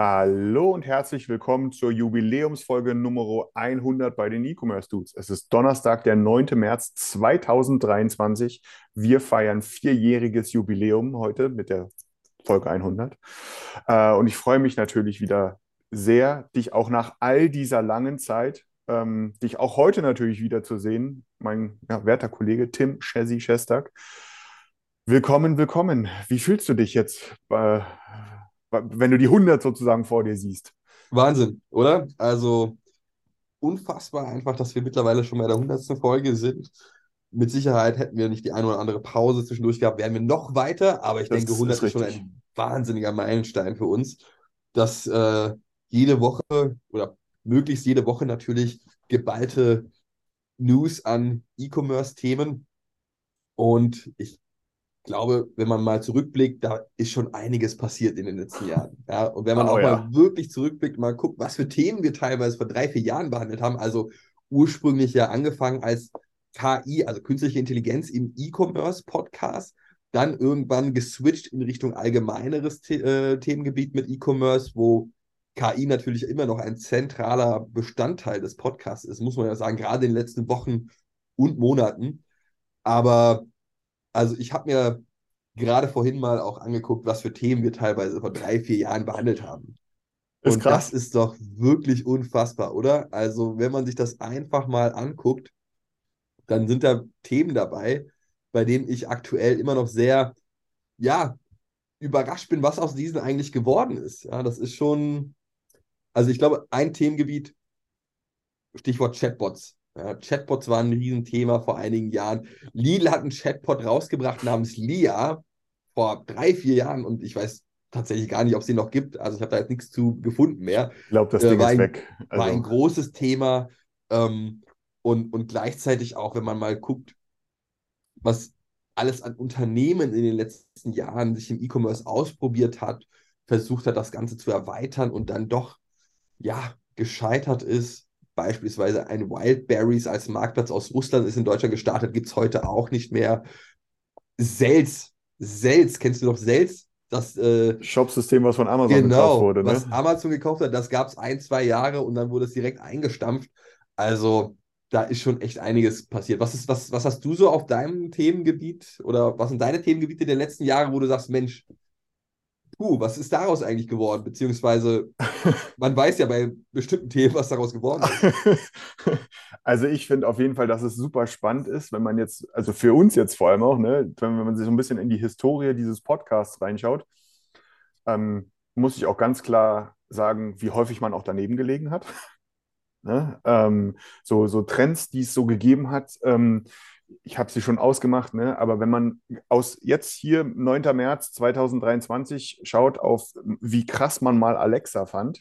Hallo und herzlich willkommen zur Jubiläumsfolge Nummer 100 bei den E-Commerce Dudes. Es ist Donnerstag, der 9. März 2023. Wir feiern vierjähriges Jubiläum heute mit der Folge 100. Äh, und ich freue mich natürlich wieder sehr, dich auch nach all dieser langen Zeit, ähm, dich auch heute natürlich wieder zu sehen, mein ja, werter Kollege Tim Chessy Shestak. Willkommen, willkommen. Wie fühlst du dich jetzt, äh, wenn du die 100 sozusagen vor dir siehst? Wahnsinn, oder? Also unfassbar einfach, dass wir mittlerweile schon bei der 100. Folge sind. Mit Sicherheit hätten wir nicht die eine oder andere Pause zwischendurch gehabt, wären wir noch weiter, aber ich Das denke, 100 ist ist schon ein wahnsinniger Meilenstein für uns, dass äh, jede Woche oder möglichst jede Woche natürlich geballte News an E-Commerce-Themen. Und ich glaube, wenn man mal zurückblickt, da ist schon einiges passiert in den letzten Jahren. Ja, und wenn man Oh auch ja. mal wirklich zurückblickt, mal guckt, was für Themen wir teilweise vor drei, vier Jahren behandelt haben, also ursprünglich ja angefangen als KI, also künstliche Intelligenz im E-Commerce-Podcast, dann irgendwann geswitcht in Richtung allgemeineres The äh, Themengebiet mit E-Commerce, wo KI natürlich immer noch ein zentraler Bestandteil des Podcasts ist, muss man ja sagen, gerade in den letzten Wochen und Monaten. Aber also ich habe mir gerade vorhin mal auch angeguckt, was für Themen wir teilweise vor drei, vier Jahren behandelt haben. Ist Und krass. das ist doch wirklich unfassbar, oder? Also, wenn man sich das einfach mal anguckt, dann sind da Themen dabei, bei denen ich aktuell immer noch sehr, ja, überrascht bin, was aus diesen eigentlich geworden ist. Ja, das ist schon, also ich glaube, ein Themengebiet, Stichwort Chatbots. Ja, Chatbots waren ein Riesenthema vor einigen Jahren. Lidl hat einen Chatbot rausgebracht namens Lia vor drei, vier Jahren und ich weiß tatsächlich gar nicht, ob es den noch gibt. Also ich habe da jetzt nichts zu gefunden mehr Ich glaube, das Äh, Ding ist ein- weg. war ein Also, großes Thema. Ähm, und, und gleichzeitig auch, wenn man mal guckt, was alles an Unternehmen in den letzten Jahren sich im E-Commerce ausprobiert hat, versucht hat, das Ganze zu erweitern und dann doch, ja, gescheitert ist. Beispielsweise ein Wildberries als Marktplatz aus Russland ist in Deutschland gestartet, gibt es heute auch nicht mehr. Sels, Sels, kennst du noch Sels? Das äh, Shopsystem, was von Amazon gekauft Genau, wurde, ne? was Amazon gekauft hat, das gab es ein, zwei Jahre und dann wurde es direkt eingestampft. Also da ist schon echt einiges passiert. Was ist, was, was hast du so auf deinem Themengebiet oder was sind deine Themengebiete der letzten Jahre, wo du sagst, Mensch, puh, was ist daraus eigentlich geworden? Beziehungsweise, man weiß ja bei bestimmten Themen, was daraus geworden ist. Also ich finde auf jeden Fall, dass es super spannend ist, wenn man jetzt, also für uns jetzt vor allem auch, ne, wenn, man sich so ein bisschen in die Historie dieses Podcasts reinschaut, ähm, muss ich auch ganz klar sagen, wie häufig man auch daneben gelegen hat. Ne? Ähm, so, so Trends, die es so gegeben hat, ähm, ich habe sie schon ausgemacht, ne? aber wenn man aus jetzt hier 9. März 2023 schaut auf, wie krass man mal Alexa fand,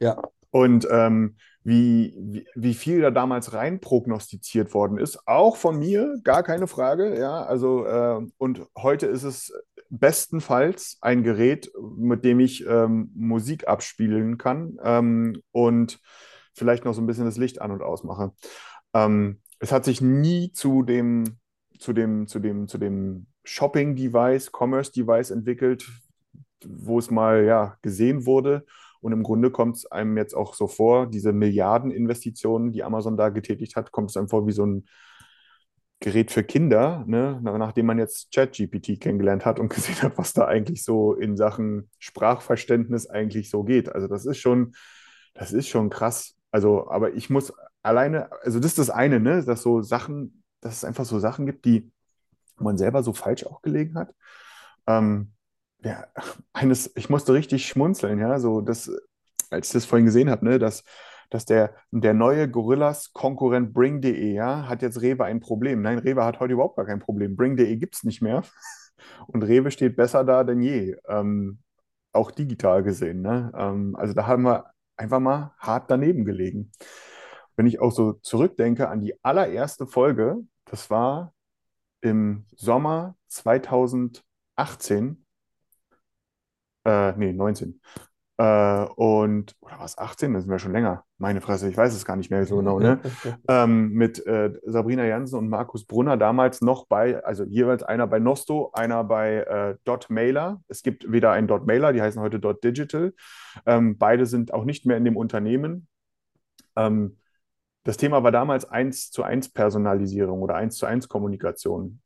Ja, und ähm, wie, wie, wie viel da damals rein prognostiziert worden ist, auch von mir, gar keine Frage, ja, also äh, und heute ist es bestenfalls ein Gerät, mit dem ich ähm, Musik abspielen kann ähm, und vielleicht noch so ein bisschen das Licht an und ausmache. Ähm, es hat sich nie zu dem, zu dem, zu dem, zu dem Shopping-Device, Commerce-Device entwickelt, wo es mal ja gesehen wurde. Und im Grunde kommt es einem jetzt auch so vor, diese Milliardeninvestitionen, die Amazon da getätigt hat, kommt es einem vor wie so ein Gerät für Kinder, ne? Na- nachdem man jetzt ChatGPT kennengelernt hat und gesehen hat, was da eigentlich so in Sachen Sprachverständnis eigentlich so geht. Also das ist schon, das ist schon krass. Also, aber ich muss alleine, also das ist das eine, ne? Dass so Sachen, dass es einfach so Sachen gibt, die man selber so falsch auch gelegen hat. Ähm, ja, eines, ich musste richtig schmunzeln, ja, so das, als ich das vorhin gesehen habe, ne, dass, dass der, der neue Gorillas-Konkurrent Bring.de, ja, hat jetzt Rewe ein Problem. Nein, Rewe hat heute überhaupt gar kein Problem. Bring.de gibt es nicht mehr. Und Rewe steht besser da denn je, ähm, auch digital gesehen. Ne? Ähm, also da haben wir einfach mal hart daneben gelegen. Wenn ich auch so zurückdenke an die allererste Folge, das war im Sommer 2018, äh, nee, 19. Äh, und, oder war es 18? Das sind wir schon länger. Meine Fresse, ich weiß es gar nicht mehr so genau, ne? ähm, mit äh, Sabrina Jansen und Markus Brunner damals noch bei, also jeweils einer bei Nosto, einer bei äh, Dot Mailer. Es gibt wieder ein Dot Mailer, die heißen heute Dot Digital. Ähm, beide sind auch nicht mehr in dem Unternehmen. Ähm, das Thema war damals 1 zu 1 Personalisierung oder 1 zu 1 Kommunikation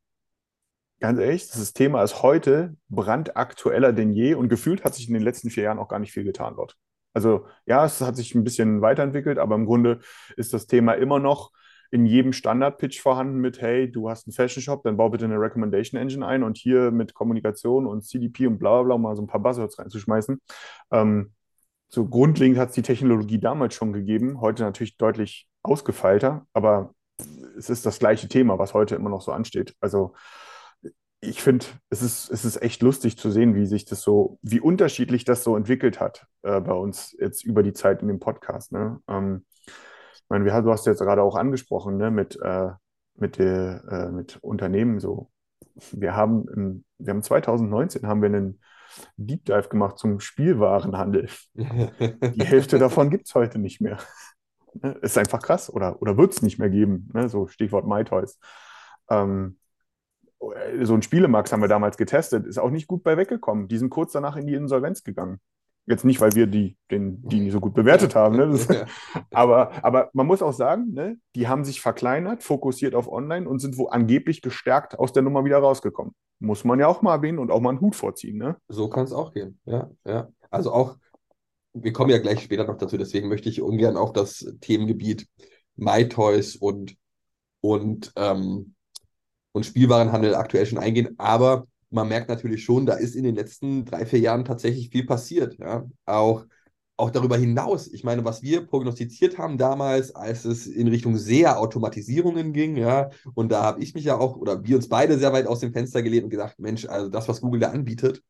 ganz ehrlich, das Thema ist heute brandaktueller denn je und gefühlt hat sich in den letzten vier Jahren auch gar nicht viel getan dort. Also ja, es hat sich ein bisschen weiterentwickelt, aber im Grunde ist das Thema immer noch in jedem Standard-Pitch vorhanden mit, hey, du hast einen Fashion-Shop, dann bau bitte eine Recommendation Engine ein und hier mit Kommunikation und CDP und bla bla bla mal so ein paar Buzzwords reinzuschmeißen. Ähm, so grundlegend hat es die Technologie damals schon gegeben, heute natürlich deutlich ausgefeilter, aber es ist das gleiche Thema, was heute immer noch so ansteht. Also ich finde, es ist, es ist echt lustig zu sehen, wie sich das so, wie unterschiedlich das so entwickelt hat äh, bei uns jetzt über die Zeit in dem Podcast. Ne? Ähm, ich meine, wir, du hast jetzt gerade auch angesprochen, ne, mit, äh, mit, der, äh, mit Unternehmen so. Wir haben, im, wir haben 2019 haben wir einen Deep Dive gemacht zum Spielwarenhandel. Die Hälfte davon gibt es heute nicht mehr. Ne? Ist einfach krass oder, oder wird es nicht mehr geben. Ne? So Stichwort MyToys. Ähm, so ein Spielemax haben wir damals getestet, ist auch nicht gut bei weggekommen. Die sind kurz danach in die Insolvenz gegangen. Jetzt nicht, weil wir die, den, die nicht so gut bewertet haben. Ne? Das, aber, aber man muss auch sagen, ne, die haben sich verkleinert, fokussiert auf Online und sind wo angeblich gestärkt aus der Nummer wieder rausgekommen. Muss man ja auch mal erwähnen und auch mal einen Hut vorziehen. Ne? So kann es auch gehen. Ja, ja. Also auch, wir kommen ja gleich später noch dazu, deswegen möchte ich ungern auf das Themengebiet MyToys und, und ähm, und Spielwarenhandel aktuell schon eingehen. Aber man merkt natürlich schon, da ist in den letzten drei, vier Jahren tatsächlich viel passiert. Ja? Auch, auch darüber hinaus. Ich meine, was wir prognostiziert haben damals, als es in Richtung sehr Automatisierungen ging, ja, und da habe ich mich ja auch, oder wir uns beide sehr weit aus dem Fenster gelehnt und gesagt, Mensch, also das, was Google da anbietet,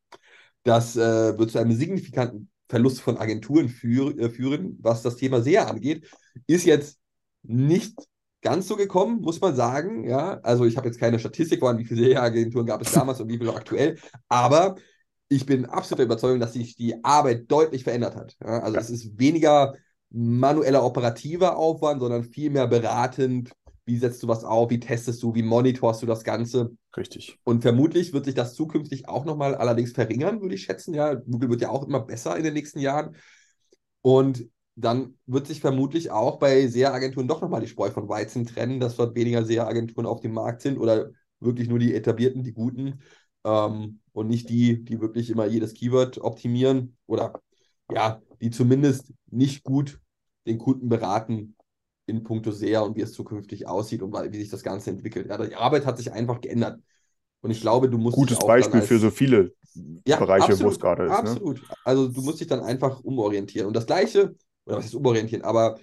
das äh, wird zu einem signifikanten Verlust von Agenturen führ äh, führen, was das Thema sehr angeht, ist jetzt nicht ganz so gekommen, muss man sagen. Ja, also ich habe jetzt keine Statistik vorhanden, wie viele Agenturen gab es damals und wie viele aktuell, aber ich bin absolut der Überzeugung, dass sich die Arbeit deutlich verändert hat. Ja, also ja. es ist weniger manueller operativer Aufwand, sondern viel mehr beratend. Wie setzt du was auf? Wie testest du? Wie monitorst du das Ganze? Richtig. Und vermutlich wird sich das zukünftig auch nochmal allerdings verringern, würde ich schätzen. Ja, Google wird ja auch immer besser in den nächsten Jahren. Und dann wird sich vermutlich auch bei SEA-Agenturen doch nochmal die Spreu von Weizen trennen, dass dort weniger SEA-Agenturen auf dem Markt sind oder wirklich nur die etablierten, die guten ähm, und nicht die, die wirklich immer jedes Keyword optimieren oder ja, die zumindest nicht gut den Kunden beraten in puncto SEA und wie es zukünftig aussieht und wie sich das Ganze entwickelt. Ja, die Arbeit hat sich einfach geändert. Und ich glaube, du musst. Gutes Beispiel als, für so viele ja, Bereiche, wo es gerade ist. Ne? Absolut. Ne? Also du musst dich dann einfach umorientieren. Und das Gleiche oder was ist umorientieren, aber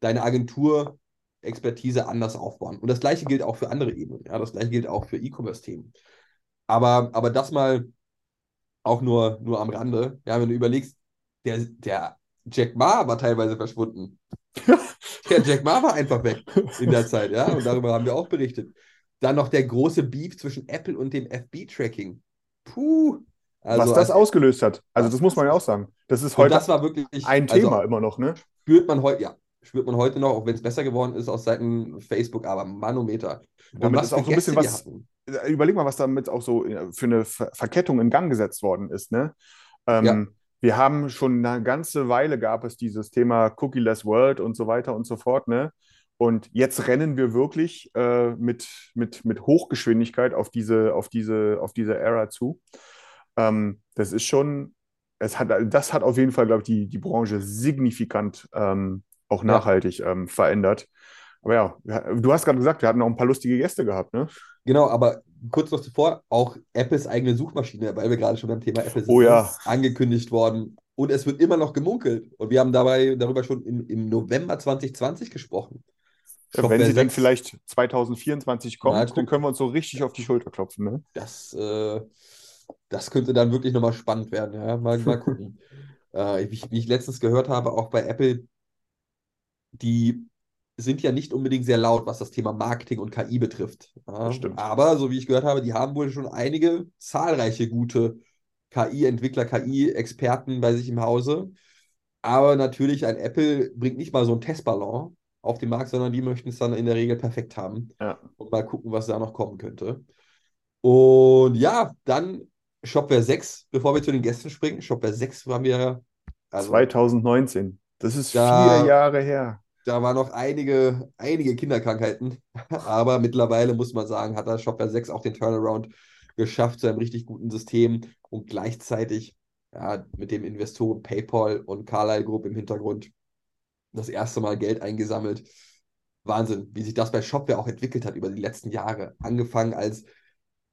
deine Agentur Expertise anders aufbauen. Und das gleiche gilt auch für andere Ebenen. Ja, das gleiche gilt auch für E-Commerce-Themen. Aber, aber das mal auch nur, nur am Rande. Ja, wenn du überlegst, der, der Jack Ma war teilweise verschwunden. der Jack Ma war einfach weg in der Zeit, ja, und darüber haben wir auch berichtet. Dann noch der große Beef zwischen Apple und dem FB-Tracking. Puh, also was das ausgelöst hat. Also das muss man ja auch sagen. Das ist heute das war wirklich, ein also Thema also, immer noch, ne? Spürt man heute, ja, spürt man heute noch, auch wenn es besser geworden ist aus Seiten Facebook, aber Manometer. Und damit ist auch so ein bisschen was. Äh, überleg mal, was damit auch so äh, für eine Verkettung in Gang gesetzt worden ist, ne? Ähm, ja. Wir haben schon eine ganze Weile gab es dieses Thema Cookie-less World und so weiter und so fort, ne? Und jetzt rennen wir wirklich äh, mit, mit, mit Hochgeschwindigkeit auf diese, auf diese, auf diese Ära zu. Ähm, das ist schon, es hat, das hat auf jeden Fall, glaube ich, die, die Branche signifikant ähm, auch nachhaltig ja. ähm, verändert. Aber ja, du hast gerade gesagt, wir hatten auch ein paar lustige Gäste gehabt, ne? Genau, aber kurz noch zuvor, auch Apples eigene Suchmaschine, weil wir gerade schon beim Thema Apple sind, oh, ja. angekündigt worden. Und es wird immer noch gemunkelt. Und wir haben dabei darüber schon im, im November 2020 gesprochen. Ja, wenn sie dann 6, vielleicht 2024 kommt, Mal dann können wir uns so richtig auf die Schulter klopfen. Ne? Das, äh, das könnte dann wirklich nochmal spannend werden. Ja? Mal, mal gucken. äh, wie, ich- wie ich letztens gehört habe, auch bei Apple, die sind ja nicht unbedingt sehr laut, was das Thema Marketing und KI betrifft. Ja? Aber so wie ich gehört habe, die haben wohl schon einige zahlreiche gute KI-Entwickler, KI-Experten bei sich im Hause. Aber natürlich, ein Apple bringt nicht mal so einen Testballon auf den Markt, sondern die möchten es dann in der Regel perfekt haben. Ja. Und mal gucken, was da noch kommen könnte. Und ja, dann Shopware 6, bevor wir zu den Gästen springen. Shopware 6 waren wir, also 2019. Das ist Da- vier Jahre her. Da waren noch einige, einige Kinderkrankheiten. Aber mittlerweile muss man sagen, hat das Shopware 6 auch den Turnaround geschafft zu einem richtig guten System und gleichzeitig ja, mit dem Investoren PayPal und Carlyle Group im Hintergrund das erste Mal Geld eingesammelt. Wahnsinn, wie sich das bei Shopware auch entwickelt hat über die letzten Jahre. Angefangen als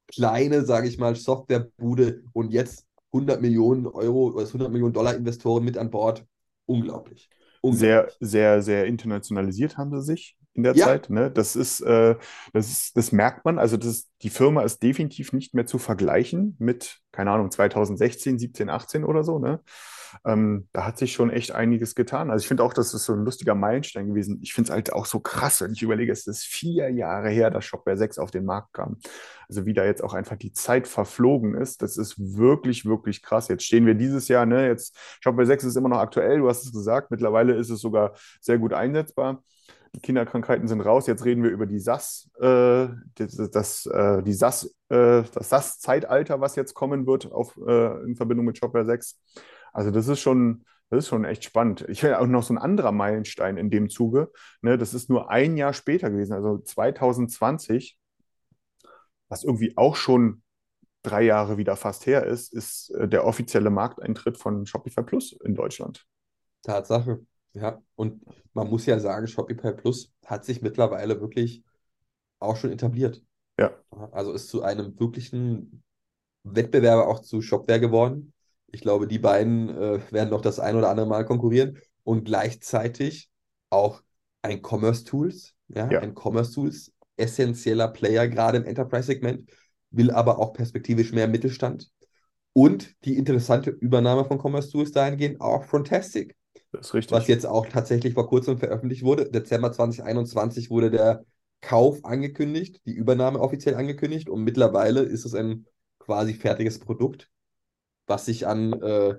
kleine, sage ich mal, Softwarebude und jetzt 100 Millionen Euro oder 100 Millionen Dollar Investoren mit an Bord. Unglaublich. Sehr, sehr, sehr internationalisiert haben sie sich in der Ja. Zeit. Ne? Das ist, äh, das ist, das merkt man. Also das die Firma ist definitiv nicht mehr zu vergleichen mit, keine Ahnung, 2016, 17, 18 oder so. Ne? Ähm, da hat sich schon echt einiges getan. Also ich finde auch, das ist so ein lustiger Meilenstein gewesen. Ich finde es halt auch so krass, wenn ich überlege, es ist vier Jahre her, dass Shopware 6 auf den Markt kam. Also wie da jetzt auch einfach die Zeit verflogen ist, das ist wirklich, wirklich krass. Jetzt stehen wir dieses Jahr, ne, jetzt Shopware 6 ist immer noch aktuell, du hast es gesagt, mittlerweile ist es sogar sehr gut einsetzbar. Die Kinderkrankheiten sind raus. Jetzt reden wir über die SAS, äh, das, das, äh, SAS, äh, das SAS-Zeitalter, was jetzt kommen wird auf, äh, in Verbindung mit Shopware 6. Also das ist schon, das ist schon echt spannend. Ich finde auch noch so ein anderer Meilenstein in dem Zuge. Ne, das ist nur ein Jahr später gewesen, also 2020, was irgendwie auch schon drei Jahre wieder fast her ist, ist äh, der offizielle Markteintritt von Shopify Plus in Deutschland. Tatsache. Ja, und man muss ja sagen, Shopify Plus hat sich mittlerweile wirklich auch schon etabliert. Ja. Also ist zu einem wirklichen Wettbewerber auch zu Shopware geworden. Ich glaube, die beiden äh, werden noch das ein oder andere Mal konkurrieren und gleichzeitig auch ein Commerce Tools, ja, Ja. ein Commerce Tools, essentieller Player, gerade im Enterprise-Segment, will aber auch perspektivisch mehr Mittelstand. Und die interessante Übernahme von Commerce Tools dahingehend auch Frontastic Das ist richtig. was jetzt auch tatsächlich vor kurzem veröffentlicht wurde. Dezember 2021 wurde der Kauf angekündigt, die Übernahme offiziell angekündigt und mittlerweile ist es ein quasi fertiges Produkt, was sich an äh,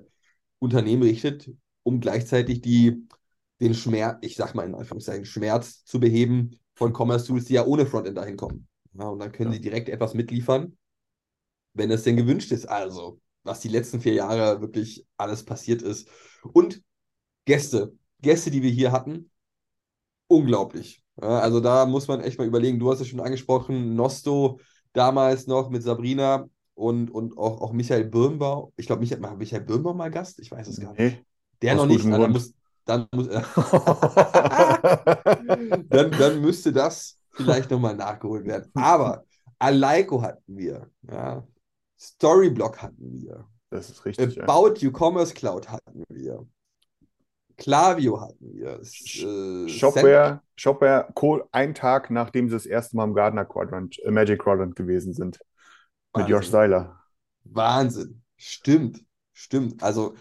Unternehmen richtet, um gleichzeitig die, den Schmerz, ich sag mal in Anführungszeichen, Schmerz zu beheben von Commerce Tools, die ja ohne Frontend dahin kommen. Ja, und dann können Ja. sie direkt etwas mitliefern, wenn es denn gewünscht ist. Also, was die letzten vier Jahre wirklich alles passiert ist. Und Gäste, Gäste, die wir hier hatten, unglaublich. Ja, also da muss man echt mal überlegen. Du hast es schon angesprochen, Nosto damals noch mit Sabrina und, und auch, auch Michael Birnbaum. Ich glaube, Michael, Michael Birnbaum mal Gast? Ich weiß es gar nicht. Nee. Der noch nicht. dann muss, dann, muss, dann, dann müsste das vielleicht nochmal nachgeholt werden. Aber Aleiko hatten wir. Ja. Storyblock hatten wir. Das ist richtig. ja. About You Commerce Cloud hatten wir. Klaviyo hatten wir. Äh, Shopware, Shopware, Co- ein Tag nachdem sie das erste Mal im Gardner Quadrant, äh, Magic Quadrant gewesen sind. Mit Wahnsyn. Josh Seiler. Wahnsinn. Stimmt. Stimmt. Also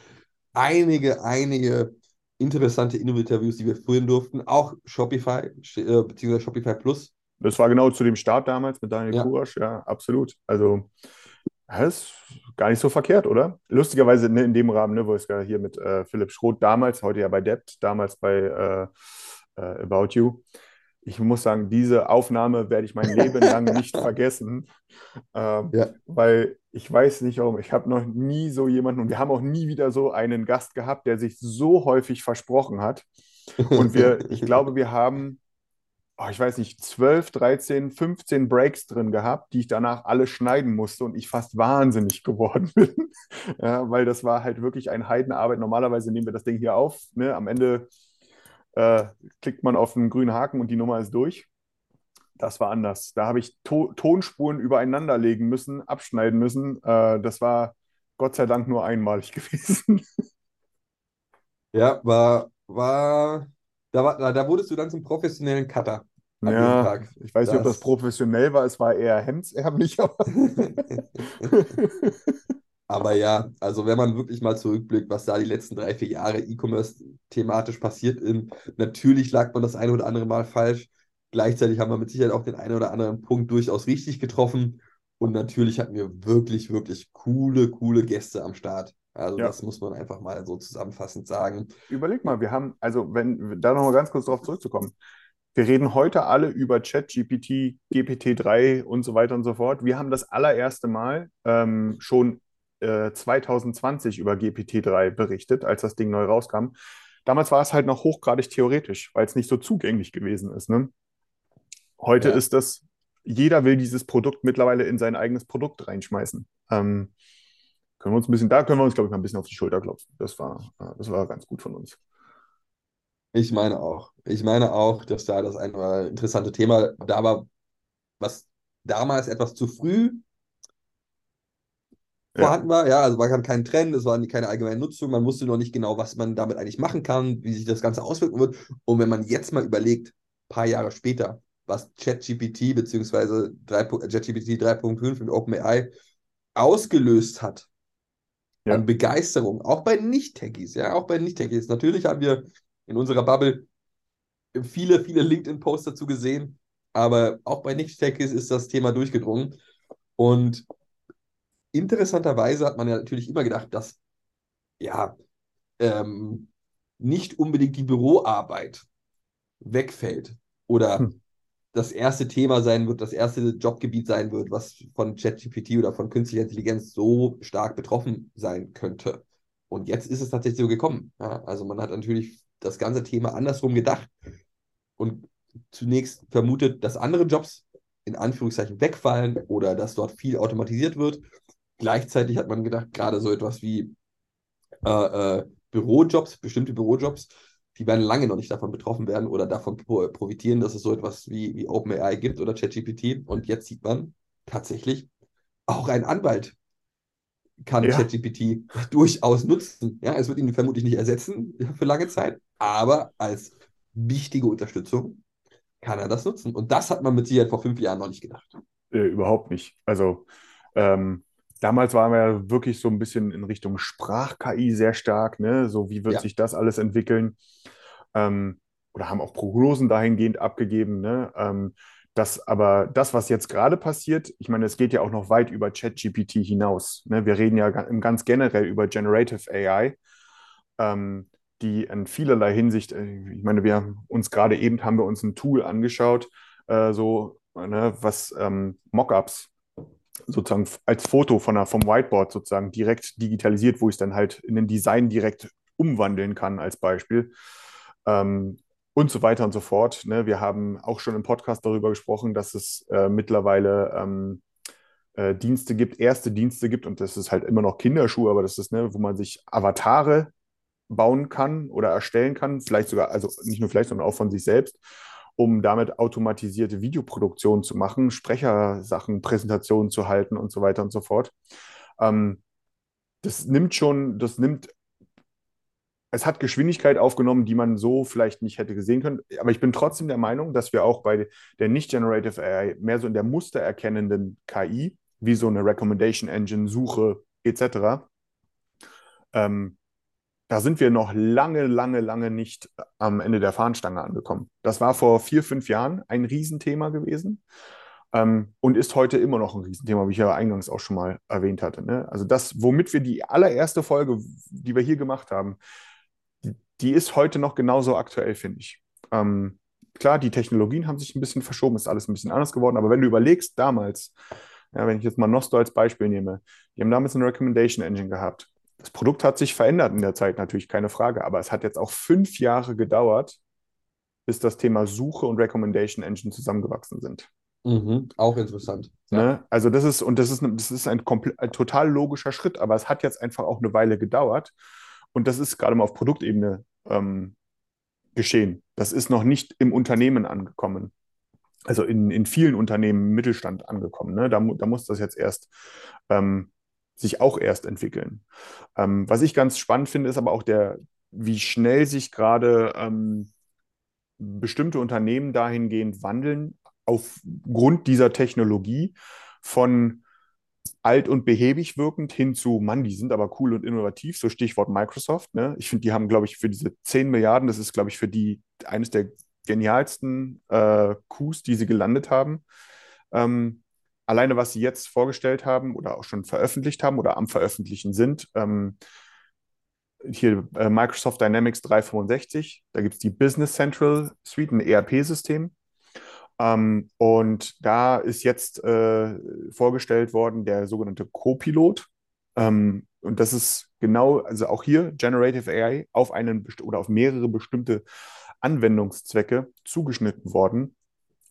einige, einige interessante Interviews, die wir führen durften. Auch Shopify, äh, beziehungsweise Shopify Plus. Das war genau zu dem Start damals mit Daniel Ja. Kurasch, ja, absolut. Also, das ist gar nicht so verkehrt, oder? Lustigerweise ne, in dem Rahmen, ne, wo es ja hier mit äh, Philipp Schroth damals, heute ja bei Debt, damals bei äh, äh, About You. Ich muss sagen, diese Aufnahme werde ich mein Leben lang nicht vergessen, ähm, Ja. weil ich weiß nicht warum. Ich habe noch nie so jemanden und wir haben auch nie wieder so einen Gast gehabt, der sich so häufig versprochen hat. Und wir, ich glaube, wir haben, oh, ich weiß nicht, 12, 13, 15 Breaks drin gehabt, die ich danach alle schneiden musste und ich fast wahnsinnig geworden bin. Ja, weil das war halt wirklich eine Heidenarbeit. Normalerweise nehmen wir das Ding hier auf. Ne? Am Ende äh, klickt man auf den grünen Haken und die Nummer ist durch. Das war anders. Da habe ich to Tonspuren übereinander legen müssen, abschneiden müssen. Äh, das war Gott sei Dank nur einmalig gewesen. Ja, war, war, da war, da, da wurdest du dann zum professionellen Cutter Ja, Tag. ich weiß nicht, ob das Das, professionell war, es war eher hemdsärmlich, aber aber ja, also wenn man wirklich mal zurückblickt, was da die letzten drei, vier Jahre E-Commerce thematisch passiert ist, natürlich lag man das eine oder andere Mal falsch. Gleichzeitig haben wir mit Sicherheit auch den einen oder anderen Punkt durchaus richtig getroffen. Und natürlich hatten wir wirklich, wirklich coole, coole Gäste am Start. Also ja. das muss man einfach mal so zusammenfassend sagen. Überleg mal, wir haben, also wenn, da nochmal ganz kurz drauf zurückzukommen. Wir reden heute alle über ChatGPT, GPT-3 und so weiter und so fort. Wir haben das allererste Mal ähm, schon äh, 2020 über GPT-3 berichtet, als das Ding neu rauskam. Damals war es halt noch hochgradig theoretisch, weil es nicht so zugänglich gewesen ist. Ne? Heute Ja. ist das, jeder will dieses Produkt mittlerweile in sein eigenes Produkt reinschmeißen. Ähm, können wir uns ein bisschen, da können wir uns, glaube ich, mal ein bisschen auf die Schulter klopfen. Das war, äh, das war ganz gut von uns. Ich meine auch. Ich meine auch, dass da das ein interessante Thema da war, was damals etwas zu früh Ja. vorhanden war. Ja, also war kein Trend, es war keine allgemeine Nutzung, man wusste noch nicht genau, was man damit eigentlich machen kann, wie sich das Ganze auswirken wird. Und wenn man jetzt mal überlegt, ein paar Jahre später, was ChatGPT bzw. 3 Pu- ChatGPT 3.5 mit OpenAI ausgelöst hat Ja. an Begeisterung, auch bei Nicht-Techies, ja, auch bei Nicht-Techies. Natürlich haben wir in unserer Bubble viele, viele LinkedIn-Posts dazu gesehen, aber auch bei Nicht-Techies ist das Thema durchgedrungen. Und interessanterweise hat man ja natürlich immer gedacht, dass ja ähm, nicht unbedingt die Büroarbeit wegfällt oder Hm. das erste Thema sein wird, das erste Jobgebiet sein wird, was von ChatGPT oder von künstlicher Intelligenz so stark betroffen sein könnte. Und jetzt ist es tatsächlich so gekommen. Ja, also man hat natürlich das ganze Thema andersrum gedacht und zunächst vermutet, dass andere Jobs in Anführungszeichen wegfallen oder dass dort viel automatisiert wird. Gleichzeitig hat man gedacht, gerade so etwas wie äh, äh, Bürojobs, bestimmte Bürojobs, die werden lange noch nicht davon betroffen werden oder davon pro profitieren, dass es so etwas wie, wie OpenAI gibt oder ChatGPT. Und jetzt sieht man tatsächlich, auch ein Anwalt kann Ja. ChatGPT durchaus nutzen. Ja, es wird ihn vermutlich nicht ersetzen für lange Zeit, aber als wichtige Unterstützung kann er das nutzen. Und das hat man mit Sicherheit vor fünf Jahren noch nicht gedacht. Äh, überhaupt nicht. Also ähm, damals waren wir ja wirklich so ein bisschen in Richtung Sprach-KI sehr stark, ne? So wie wird Ja. sich das alles entwickeln? Ähm, oder haben auch Prognosen dahingehend abgegeben, ne? Ähm, das, aber das, was jetzt gerade passiert, ich meine, es geht ja auch noch weit über ChatGPT hinaus. Ne? Wir reden ja ga- ganz generell über Generative AI, ähm, die in vielerlei Hinsicht, äh, ich meine, wir haben uns gerade eben haben wir uns ein Tool angeschaut, äh, so, ne, was ähm, Mockups sozusagen als Foto von der, vom Whiteboard sozusagen direkt digitalisiert, wo ich es dann halt in den Design direkt umwandeln kann als Beispiel. Ähm, und so weiter und so fort. Ne? Wir haben auch schon im Podcast darüber gesprochen, dass es äh, mittlerweile ähm, äh, Dienste gibt, erste Dienste gibt, und das ist halt immer noch Kinderschuhe, aber das ist, ne, wo man sich Avatare bauen kann oder erstellen kann, vielleicht sogar, also nicht nur vielleicht, sondern auch von sich selbst, um damit automatisierte Videoproduktion zu machen, Sprechersachen, Präsentationen zu halten und so weiter und so fort. Ähm, das nimmt schon, das nimmt, es hat Geschwindigkeit aufgenommen, die man so vielleicht nicht hätte gesehen können. Aber ich bin trotzdem der Meinung, dass wir auch bei der nicht-Generative AI mehr so in der mustererkennenden KI, wie so eine Recommendation Engine, Suche etc., ähm, da sind wir noch lange, lange, lange nicht am Ende der Fahnenstange angekommen. Das war vor vier, fünf Jahren ein Riesenthema gewesen ähm, und ist heute immer noch ein Riesenthema, wie ich ja eingangs auch schon mal erwähnt hatte. Ne? Also das, womit wir die allererste Folge, die wir hier gemacht haben, die, die ist heute noch genauso aktuell, finde ich. Ähm, klar, die Technologien haben sich ein bisschen verschoben, ist alles ein bisschen anders geworden, aber wenn du überlegst, damals, ja, wenn ich jetzt mal Nosto als Beispiel nehme, die haben damals eine Recommendation Engine gehabt. Das Produkt hat sich verändert in der Zeit, natürlich keine Frage, aber es hat jetzt auch fünf Jahre gedauert, bis das Thema Suche und Recommendation Engine zusammengewachsen sind. Mhm, auch interessant. Ja. Ne? Also das ist, und das ist, das ist ein, ein total logischer Schritt, aber es hat jetzt einfach auch eine Weile gedauert. Und das ist gerade mal auf Produktebene ähm, geschehen. Das ist noch nicht im Unternehmen angekommen. Also in, in vielen Unternehmen im Mittelstand angekommen. Ne? Da, da muss das jetzt erst ähm, sich auch erst entwickeln. Ähm, was ich ganz spannend finde, ist aber auch der, wie schnell sich gerade ähm, bestimmte Unternehmen dahingehend wandeln, aufgrund dieser Technologie von alt und behäbig wirkend hin zu, Mann, die sind aber cool und innovativ, so Stichwort Microsoft. Ne? Ich finde, die haben, glaube ich, für diese 10 Milliarden, das ist, glaube ich, für die eines der genialsten äh, Coups, die sie gelandet haben. Ähm, alleine, was sie jetzt vorgestellt haben oder auch schon veröffentlicht haben oder am Veröffentlichen sind, ähm, hier äh, Microsoft Dynamics 365, da gibt es die Business Central Suite, ein ERP-System. Ähm, und da ist jetzt äh, vorgestellt worden der sogenannte Copilot. Ähm, und das ist genau, also auch hier Generative AI auf einen oder auf mehrere bestimmte Anwendungszwecke zugeschnitten worden.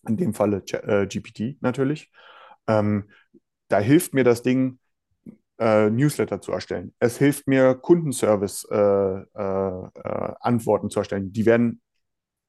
In dem Falle äh, GPT natürlich. Ähm, da hilft mir das Ding, äh, Newsletter zu erstellen. Es hilft mir, Kundenservice-Antworten äh, äh, zu erstellen. Die werden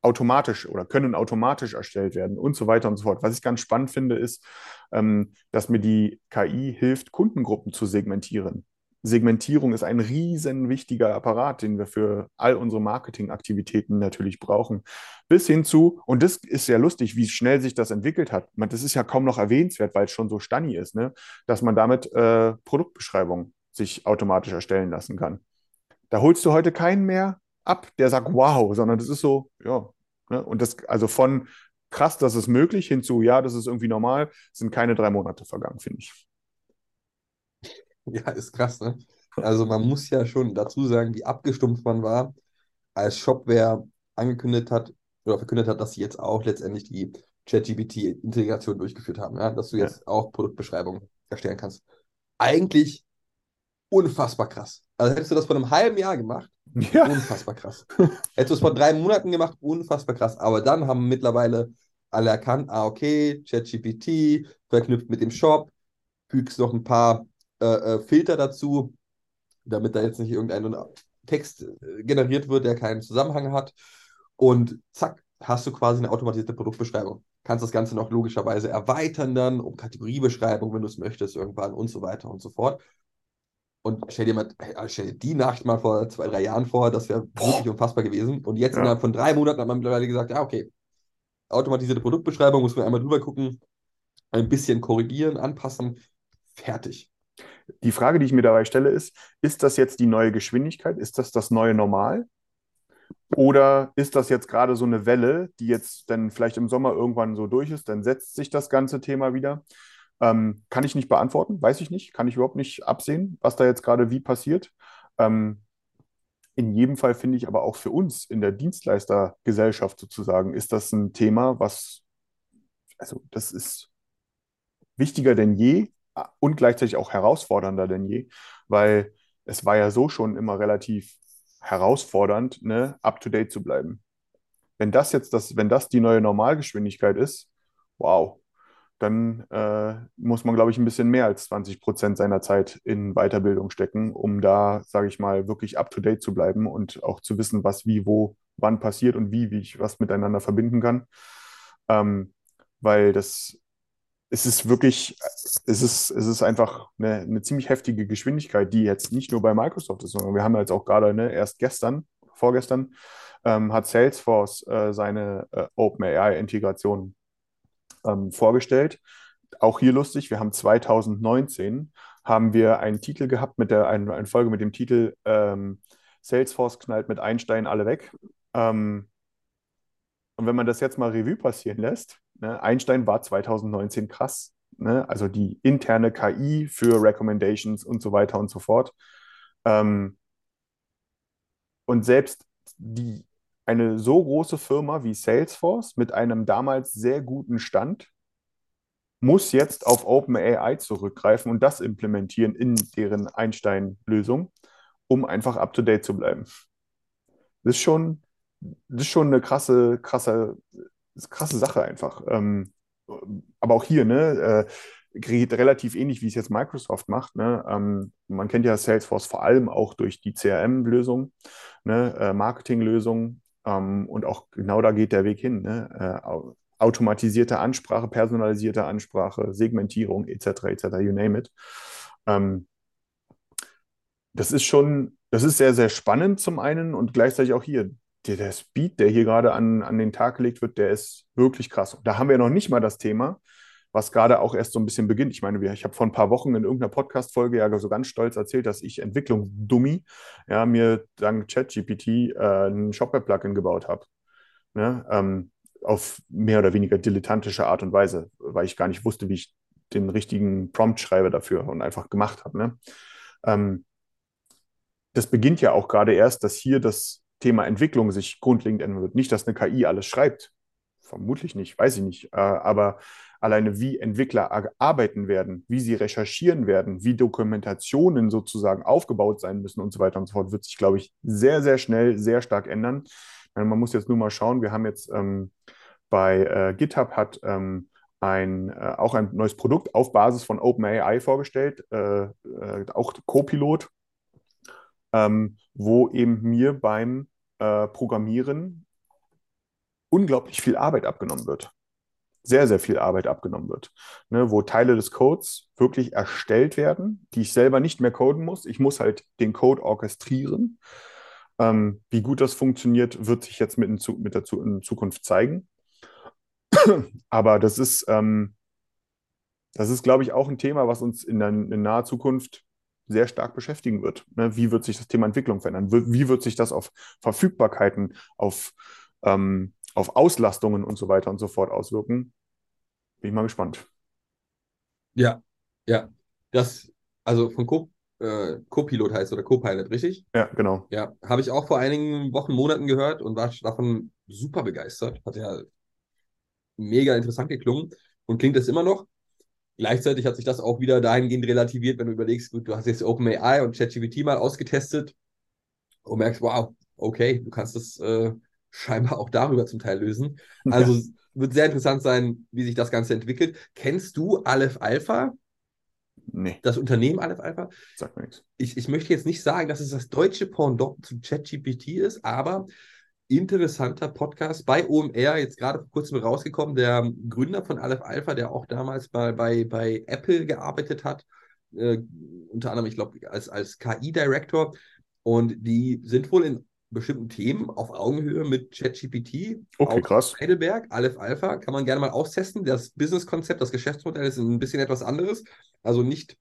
automatisch oder können automatisch erstellt werden und so weiter und so fort. Was ich ganz spannend finde, ist, ähm, dass mir die KI hilft, Kundengruppen zu segmentieren. Segmentierung ist ein riesen wichtiger Apparat, den wir für all unsere Marketingaktivitäten natürlich brauchen. Bis hin zu, und das ist sehr lustig, wie schnell sich das entwickelt hat. Das ist ja kaum noch erwähnenswert, weil es schon so stanni ist, ne? dass man damit äh, Produktbeschreibungen sich automatisch erstellen lassen kann. Da holst du heute keinen mehr ab, der sagt wow, sondern das ist so, ja. Ne? Und das, also von krass, das ist möglich, hin zu, ja, das ist irgendwie normal, sind keine drei Monate vergangen, finde ich. Ja, ist krass, ne? Also man muss ja schon dazu sagen, wie abgestumpft man war, als Shopware angekündigt hat oder verkündet hat, dass sie jetzt auch letztendlich die ChatGPT-Integration durchgeführt haben, ja? dass du jetzt ja. auch Produktbeschreibungen erstellen kannst. Eigentlich unfassbar krass. Also hättest du das vor einem halben Jahr gemacht, ja. unfassbar krass. hättest du es vor drei Monaten gemacht, unfassbar krass. Aber dann haben mittlerweile alle erkannt, ah, okay, ChatGPT verknüpft mit dem Shop, fügst noch ein paar äh, äh, Filter dazu, damit da jetzt nicht irgendein Text äh, generiert wird, der keinen Zusammenhang hat. Und zack, hast du quasi eine automatisierte Produktbeschreibung. Kannst das Ganze noch logischerweise erweitern dann um Kategoriebeschreibung, wenn du es möchtest, irgendwann und so weiter und so fort. Und stell dir mal, stell dir die Nacht mal vor zwei, drei Jahren vor, das wäre wirklich unfassbar gewesen. Und jetzt ja. innerhalb von drei Monaten hat man mittlerweile gesagt, ja, okay, automatisierte Produktbeschreibung, muss man einmal drüber gucken, ein bisschen korrigieren, anpassen, fertig. Die Frage, die ich mir dabei stelle, ist, ist das jetzt die neue Geschwindigkeit? Ist das das neue Normal? Oder ist das jetzt gerade so eine Welle, die jetzt dann vielleicht im Sommer irgendwann so durch ist, dann setzt sich das ganze Thema wieder? Ähm, kann ich nicht beantworten, weiß ich nicht, kann ich überhaupt nicht absehen, was da jetzt gerade wie passiert. Ähm, in jedem Fall finde ich aber auch für uns in der Dienstleistergesellschaft sozusagen, ist das ein Thema, was, also das ist wichtiger denn je und gleichzeitig auch herausfordernder denn je, weil es war ja so schon immer relativ herausfordernd, ne, up-to-date zu bleiben. Wenn das jetzt das, wenn das die neue Normalgeschwindigkeit ist, wow, dann äh, muss man, glaube ich, ein bisschen mehr als 20 Prozent seiner Zeit in Weiterbildung stecken, um da, sage ich mal, wirklich up-to-date zu bleiben und auch zu wissen, was wie, wo, wann passiert und wie, wie ich was miteinander verbinden kann. Ähm, weil das, es ist wirklich, es ist, es ist einfach eine, eine, ziemlich heftige Geschwindigkeit, die jetzt nicht nur bei Microsoft ist, sondern wir haben jetzt auch gerade ne, erst gestern, vorgestern, ähm, hat Salesforce äh, seine äh, OpenAI-Integration ähm, vorgestellt. Auch hier lustig, wir haben 2019 haben wir einen Titel gehabt mit der eine, eine Folge mit dem Titel ähm, Salesforce knallt mit Einstein alle weg. Ähm, und wenn man das jetzt mal Revue passieren lässt, ne, Einstein war 2019 krass. Ne? Also die interne KI für Recommendations und so weiter und so fort. Ähm, und selbst die eine so große Firma wie Salesforce mit einem damals sehr guten Stand muss jetzt auf OpenAI zurückgreifen und das implementieren in deren Einstein-Lösung, um einfach up-to-date zu bleiben. Das ist schon, das ist schon eine krasse, krasse, krasse Sache einfach. Ähm, aber auch hier, ne, äh, relativ ähnlich, wie es jetzt Microsoft macht. Ne? Ähm, man kennt ja Salesforce vor allem auch durch die CRM-Lösung, ne? äh, Marketing-Lösung, ähm, und auch genau da geht der Weg hin. Ne? Äh, automatisierte Ansprache, personalisierte Ansprache, Segmentierung etc. etc. You name it. Ähm, das ist schon, das ist sehr, sehr spannend zum einen und gleichzeitig auch hier. Der, der Speed, der hier gerade an, an den Tag gelegt wird, der ist wirklich krass. Da haben wir noch nicht mal das Thema, was gerade auch erst so ein bisschen beginnt. Ich meine, ich habe vor ein paar Wochen in irgendeiner Podcast-Folge ja so ganz stolz erzählt, dass ich Entwicklung Dummy, ja, mir dank ChatGPT äh, ein Shopware-Plugin gebaut habe. Ne? Ähm, auf mehr oder weniger dilettantische Art und Weise, weil ich gar nicht wusste, wie ich den richtigen Prompt schreibe dafür und einfach gemacht habe. Ne? Ähm, das beginnt ja auch gerade erst, dass hier das Thema Entwicklung sich grundlegend ändern wird. Nicht, dass eine KI alles schreibt. Vermutlich nicht, weiß ich nicht. Äh, aber alleine wie Entwickler arbeiten werden, wie sie recherchieren werden, wie Dokumentationen sozusagen aufgebaut sein müssen und so weiter und so fort, wird sich, glaube ich, sehr, sehr schnell, sehr stark ändern. Man muss jetzt nur mal schauen, wir haben jetzt ähm, bei äh, GitHub hat ähm, ein, äh, auch ein neues Produkt auf Basis von OpenAI vorgestellt, äh, äh auch Copilot, ähm, wo eben mir beim äh, Programmieren unglaublich viel Arbeit abgenommen wird sehr, sehr viel Arbeit abgenommen wird. Ne, wo Teile des Codes wirklich erstellt werden, die ich selber nicht mehr coden muss. Ich muss halt den Code orchestrieren. Ähm, wie gut das funktioniert, wird sich jetzt mit in, mit der in Zukunft zeigen. Aber das ist, ähm, das ist, glaube ich, auch ein Thema, was uns in, der, in naher Zukunft sehr stark beschäftigen wird. Ne, wie wird sich das Thema Entwicklung verändern? Wie wird sich das auf Verfügbarkeiten, auf ähm, auf Auslastungen und so weiter und so fort auswirken. Bin ich mal gespannt. Ja, ja. Das, also von Co äh, Copilot heißt oder Copilot, richtig? Ja, genau. Ja, habe ich auch vor einigen Wochen, Monaten gehört und war davon super begeistert. Hat ja mega interessant geklungen und klingt es immer noch. Gleichzeitig hat sich das auch wieder dahingehend relativiert, wenn du überlegst, gut, du hast jetzt OpenAI und ChatGPT mal ausgetestet und merkst, wow, okay, du kannst das äh, scheinbar auch darüber zum Teil lösen. Also ja. wird sehr interessant sein, wie sich das Ganze entwickelt. Kennst du Aleph Alpha? Nee. Das Unternehmen Aleph Alpha? Sagt mir nichts. Ich, ich möchte jetzt nicht sagen, dass es das deutsche Pendant zu ChatGPT ist, aber interessanter Podcast bei OMR, jetzt gerade vor kurzem rausgekommen, der Gründer von Aleph Alpha, der auch damals bei, bei, bei Apple gearbeitet hat, äh, unter anderem, ich glaube, als, als KI-Director. Und die sind wohl in bestimmten Themen auf Augenhöhe mit ChatGPT. Okay, krass. Heidelberg, Aleph Alpha, kann man gerne mal austesten. Das Businesskonzept, das Geschäftsmodell ist ein bisschen etwas anderes. Also nicht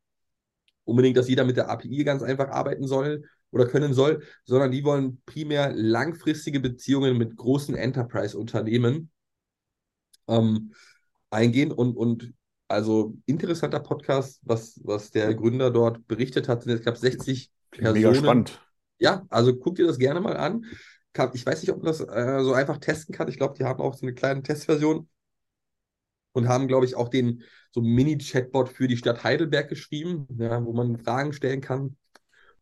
unbedingt, dass jeder mit der API ganz einfach arbeiten soll oder können soll, sondern die wollen primär langfristige Beziehungen mit großen Enterprise-Unternehmen ähm, eingehen und, und also interessanter Podcast, was, was der Gründer dort berichtet hat. Ich glaube, 60 Personen. Mega spannend ja, also guck dir das gerne mal an. Ich weiß nicht, ob man das äh, so einfach testen kann. Ich glaube, die haben auch so eine kleine Testversion und haben, glaube ich, auch den so Mini-Chatbot für die Stadt Heidelberg geschrieben, ja, wo man Fragen stellen kann.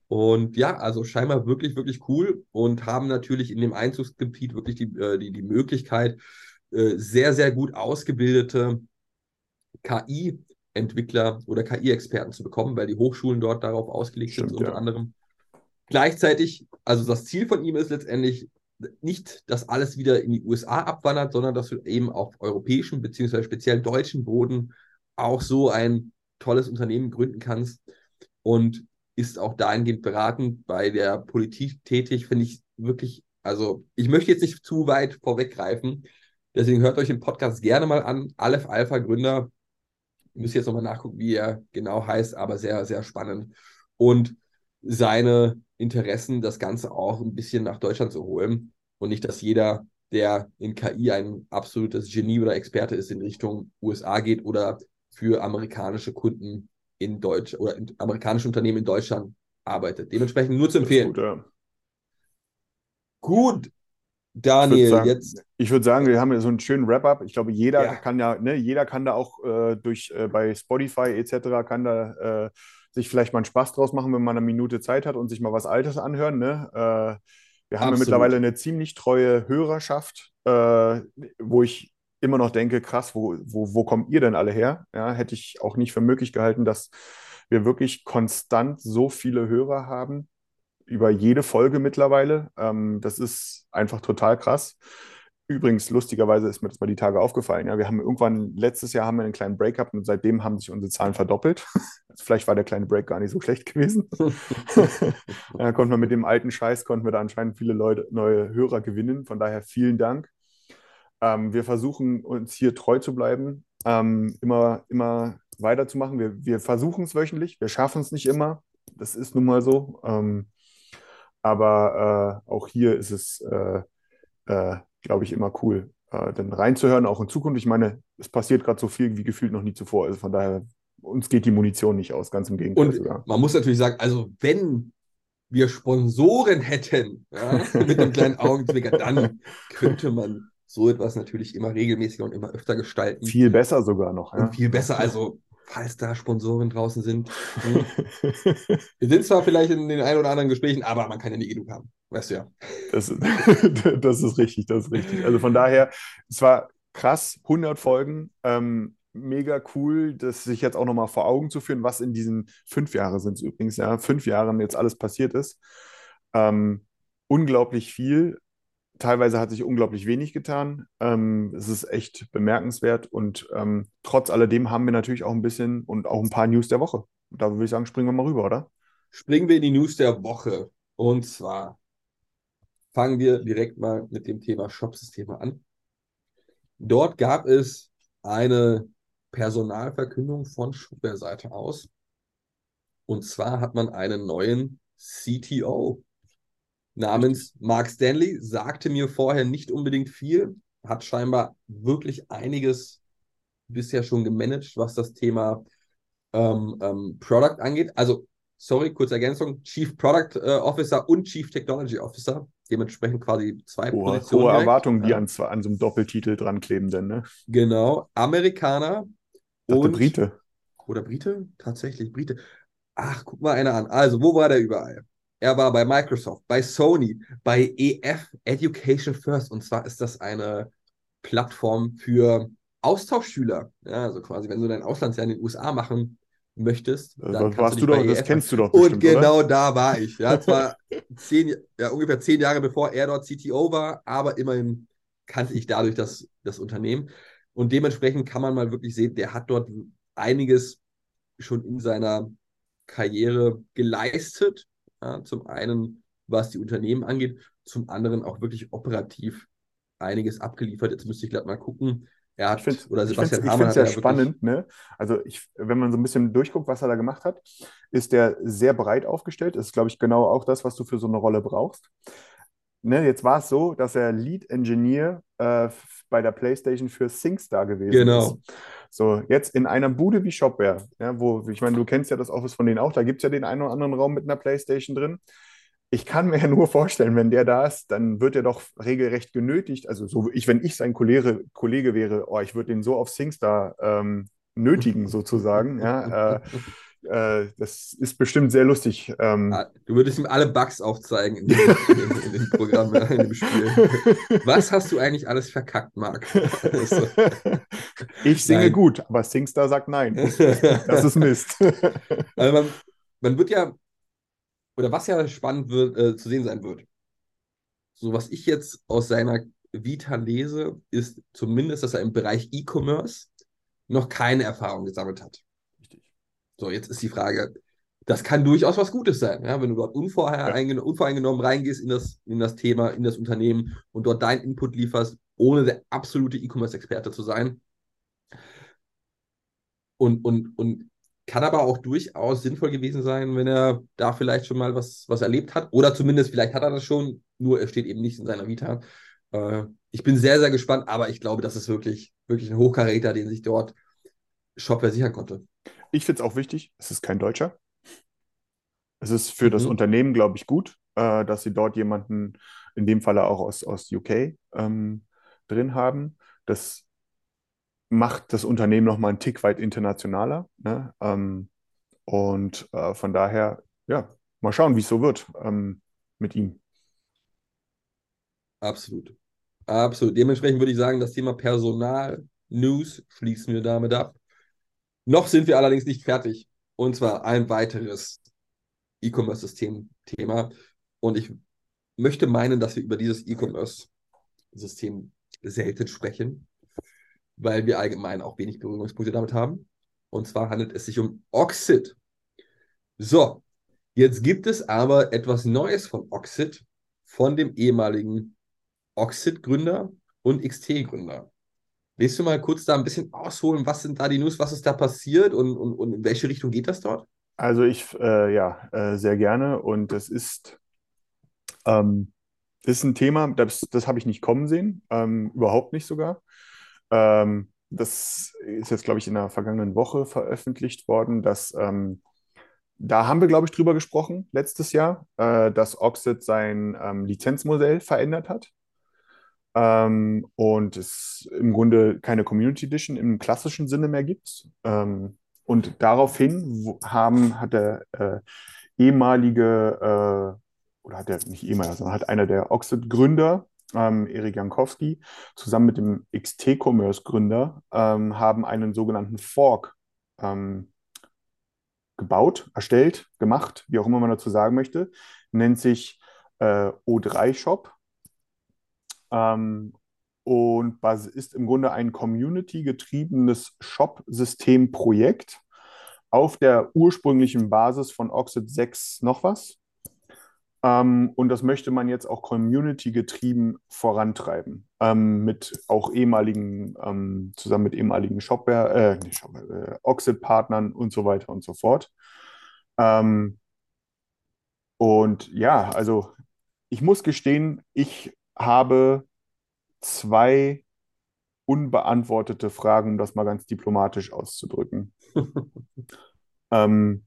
Und ja, also scheinbar wirklich, wirklich cool und haben natürlich in dem Einzugsgebiet wirklich die, äh, die, die Möglichkeit, äh, sehr, sehr gut ausgebildete KI-Entwickler oder KI-Experten zu bekommen, weil die Hochschulen dort darauf ausgelegt Stimmt, sind, unter ja. anderem. Gleichzeitig, also das Ziel von ihm ist letztendlich nicht, dass alles wieder in die USA abwandert, sondern dass du eben auf europäischem beziehungsweise speziell deutschen Boden auch so ein tolles Unternehmen gründen kannst und ist auch dahingehend beratend bei der Politik tätig, finde ich wirklich, also ich möchte jetzt nicht zu weit vorweggreifen, deswegen hört euch den Podcast gerne mal an, Aleph Alpha Gründer, ich muss jetzt nochmal nachgucken, wie er genau heißt, aber sehr, sehr spannend. Und seine Interessen, das Ganze auch ein bisschen nach Deutschland zu holen und nicht, dass jeder, der in KI ein absolutes Genie oder Experte ist, in Richtung USA geht oder für amerikanische Kunden in Deutsch oder in, amerikanische Unternehmen in Deutschland arbeitet. Dementsprechend nur zu empfehlen. Gut, ja. gut, Daniel, ich sagen, jetzt. Ich würde sagen, wir haben ja so einen schönen Wrap-up. Ich glaube, jeder ja. kann ja, ne, jeder kann da auch äh, durch äh, bei Spotify etc. kann da äh, sich vielleicht mal einen Spaß draus machen, wenn man eine Minute Zeit hat und sich mal was Altes anhören. Ne? Äh, wir haben ja mittlerweile eine ziemlich treue Hörerschaft, äh, wo ich immer noch denke, krass, wo, wo, wo kommt ihr denn alle her? Ja, hätte ich auch nicht für möglich gehalten, dass wir wirklich konstant so viele Hörer haben, über jede Folge mittlerweile. Ähm, das ist einfach total krass. übrigens, lustigerweise ist mir das mal die Tage aufgefallen. Ja, wir haben irgendwann, letztes Jahr haben wir einen kleinen Break gehabt und seitdem haben sich unsere Zahlen verdoppelt. Vielleicht war der kleine Break gar nicht so schlecht gewesen. da konnten wir mit dem alten Scheiß, konnten wir da anscheinend viele Leute, neue Hörer gewinnen. Von daher vielen Dank. Ähm, wir versuchen uns hier treu zu bleiben, ähm, immer, immer weiterzumachen. Wir, wir versuchen es wöchentlich, wir schaffen es nicht immer. Das ist nun mal so. Ähm, aber äh, auch hier ist es, äh, äh, glaube ich, immer cool, äh, dann reinzuhören, auch in Zukunft. Ich meine, es passiert gerade so viel wie gefühlt noch nie zuvor. Also von daher, uns geht die Munition nicht aus, ganz im Gegenteil Und sogar. man muss natürlich sagen, also wenn wir Sponsoren hätten, ja, mit einem kleinen Augenzwicker, dann könnte man so etwas natürlich immer regelmäßiger und immer öfter gestalten. Viel besser sogar noch. Ja? Viel besser. Also, falls da Sponsoren draußen sind. hm. Wir sind zwar vielleicht in den ein oder anderen Gesprächen, aber man kann ja nie genug haben. Weißt du ja. Das, das ist richtig, das ist richtig. Also von daher, es war krass, 100 Folgen, ähm, mega cool, das sich jetzt auch nochmal vor Augen zu führen, was in diesen fünf Jahren sind es übrigens, ja, fünf Jahren jetzt alles passiert ist. Ähm, unglaublich viel. Teilweise hat sich unglaublich wenig getan. Ähm, es ist echt bemerkenswert und ähm, trotz alledem haben wir natürlich auch ein bisschen und auch ein paar News der Woche. Da würde ich sagen, springen wir mal rüber, oder? Springen wir in die News der Woche. Und zwar fangen wir direkt mal mit dem Thema Shopsysteme an. Dort gab es eine Personalverkündung von Shopware-Seite aus. Und zwar hat man einen neuen CTO namens Mark Stanley, sagte mir vorher nicht unbedingt viel, hat scheinbar wirklich einiges bisher schon gemanagt, was das Thema ähm, ähm, Product angeht. Also, sorry, kurze Ergänzung, Chief Product äh, Officer und Chief Technology Officer, dementsprechend quasi zwei Hohe, Positionen. hohe direkt. Erwartungen, die Ja. an, an so einem Doppeltitel dran kleben, denn, ne? Genau, Amerikaner und Brite. Oder Brite? Tatsächlich Brite. Ach, guck mal einer an. Also, wo war der überall? Er war bei Microsoft, bei Sony, bei EF Education First. Und zwar ist das eine Plattform für Austauschschüler. Ja, also quasi, wenn du dein Auslandsjahr in den USA machen möchtest, dann Das kannst warst du du doch, das EF kennst du doch und bestimmt, genau oder? da war ich. Ja, zwar zehn, ja, ungefähr zehn Jahre bevor er dort CTO war, aber immerhin kannte ich dadurch das, das Unternehmen. Und dementsprechend kann man mal wirklich sehen, der hat dort einiges schon in seiner Karriere geleistet. Ja, zum einen, was die Unternehmen angeht, zum anderen auch wirklich operativ einiges abgeliefert. Jetzt müsste ich gerade mal gucken. Er hat, Ich finde oder es Sebastian ich ja spannend, ne? Also ich, wenn man so ein bisschen durchguckt, was er da gemacht hat, ist der sehr breit aufgestellt. Das ist, glaube ich, genau auch das, was du für so eine Rolle brauchst. Ne, jetzt war es so, dass er Lead Engineer äh, bei der PlayStation für SingStar gewesen Genau. ist. So, jetzt in einer Bude wie Shopware, ja, wo, ich meine, du kennst ja das Office von denen auch, da gibt es ja den einen oder anderen Raum mit einer PlayStation drin. Ich kann mir ja nur vorstellen, wenn der da ist, dann wird er doch regelrecht genötigt. Also so ich, wenn ich sein Kollege, Kollege wäre, oh, ich würde den so auf SingStar ähm, nötigen, sozusagen. Ja, äh, äh, das ist bestimmt sehr lustig. Ähm, Ah, Du würdest ihm alle Bugs aufzeigen in dem, in dem, Programm, in dem Spiel. Was hast du eigentlich alles verkackt, Marc? So. Ich singe Nein. gut, aber SingStar sagt nein. Das ist Mist. Also man, man wird ja, oder was ja spannend wird, äh, zu sehen sein wird. So, was ich jetzt aus seiner Vita lese, ist zumindest, dass er im Bereich E-Commerce noch keine Erfahrung gesammelt hat. So, jetzt ist die Frage, das kann durchaus was Gutes sein, ja, wenn du dort unvoreingenommen, unvoreingenommen reingehst in das, in das Thema, in das Unternehmen und dort deinen Input lieferst, ohne der absolute E-Commerce-Experte zu sein. Und, und, und kann aber auch durchaus sinnvoll gewesen sein, wenn er da vielleicht schon mal was, was erlebt hat. Oder zumindest, vielleicht hat er das schon, nur er steht eben nicht in seiner Vita. Äh, ich bin sehr, sehr gespannt, aber ich glaube, das ist wirklich, wirklich ein Hochkaräter, den sich dort Shopware sichern konnte. Ich finde es auch wichtig, es ist kein Deutscher. Es ist für das Mhm. Unternehmen, glaube ich, gut, äh, dass sie dort jemanden, in dem Falle auch aus, aus UK, ähm, drin haben. Das macht das Unternehmen nochmal einen Tick weit internationaler. Ne? Ähm, und äh, von daher, ja, mal schauen, wie es so wird ähm, mit ihm. Absolut. Absolut. Dementsprechend würde ich sagen, das Thema Personal, News schließen wir damit ab. Noch sind wir allerdings nicht fertig. Und zwar ein weiteres E-Commerce-System-Thema. Und ich möchte meinen, dass wir über dieses E-Commerce-System selten sprechen, weil wir allgemein auch wenig Berührungspunkte damit haben. Und zwar handelt es sich um Oxid. So, jetzt gibt es aber etwas Neues von Oxid, von dem ehemaligen Oxid-Gründer und XT-Gründer. Willst du mal kurz da ein bisschen ausholen, was sind da die News, was ist da passiert und, und, und in welche Richtung geht das dort? Also ich, äh, ja, äh, sehr gerne und das ist, ähm, ist ein Thema, das, das habe ich nicht kommen sehen, ähm, überhaupt nicht sogar. Ähm, das ist jetzt, glaube ich, in der vergangenen Woche veröffentlicht worden, dass ähm, da haben wir, glaube ich, drüber gesprochen letztes Jahr, äh, dass Oxid sein ähm, Lizenzmodell verändert hat ähm, und es im Grunde keine Community Edition im klassischen Sinne mehr gibt. Ähm, und daraufhin haben, hat der äh, ehemalige, äh, oder hat der nicht ehemaliger, sondern hat einer der Oxid-Gründer, ähm, Erik Jankowski, zusammen mit dem XT-Commerce-Gründer, ähm, haben einen sogenannten Fork ähm, gebaut, erstellt, gemacht, wie auch immer man dazu sagen möchte, nennt sich äh, O3 Shop ähm, und ist im Grunde ein community-getriebenes Shop-System-Projekt auf der ursprünglichen Basis von Oxid 6 noch was. Ähm, und das möchte man jetzt auch community-getrieben vorantreiben. Ähm, mit auch ehemaligen, ähm, zusammen mit ehemaligen Shopware, äh, nicht Shopware, äh, Oxid-Partnern und so weiter und so fort. Ähm, und ja, also ich muss gestehen, ich habe zwei unbeantwortete Fragen, um das mal ganz diplomatisch auszudrücken. ähm,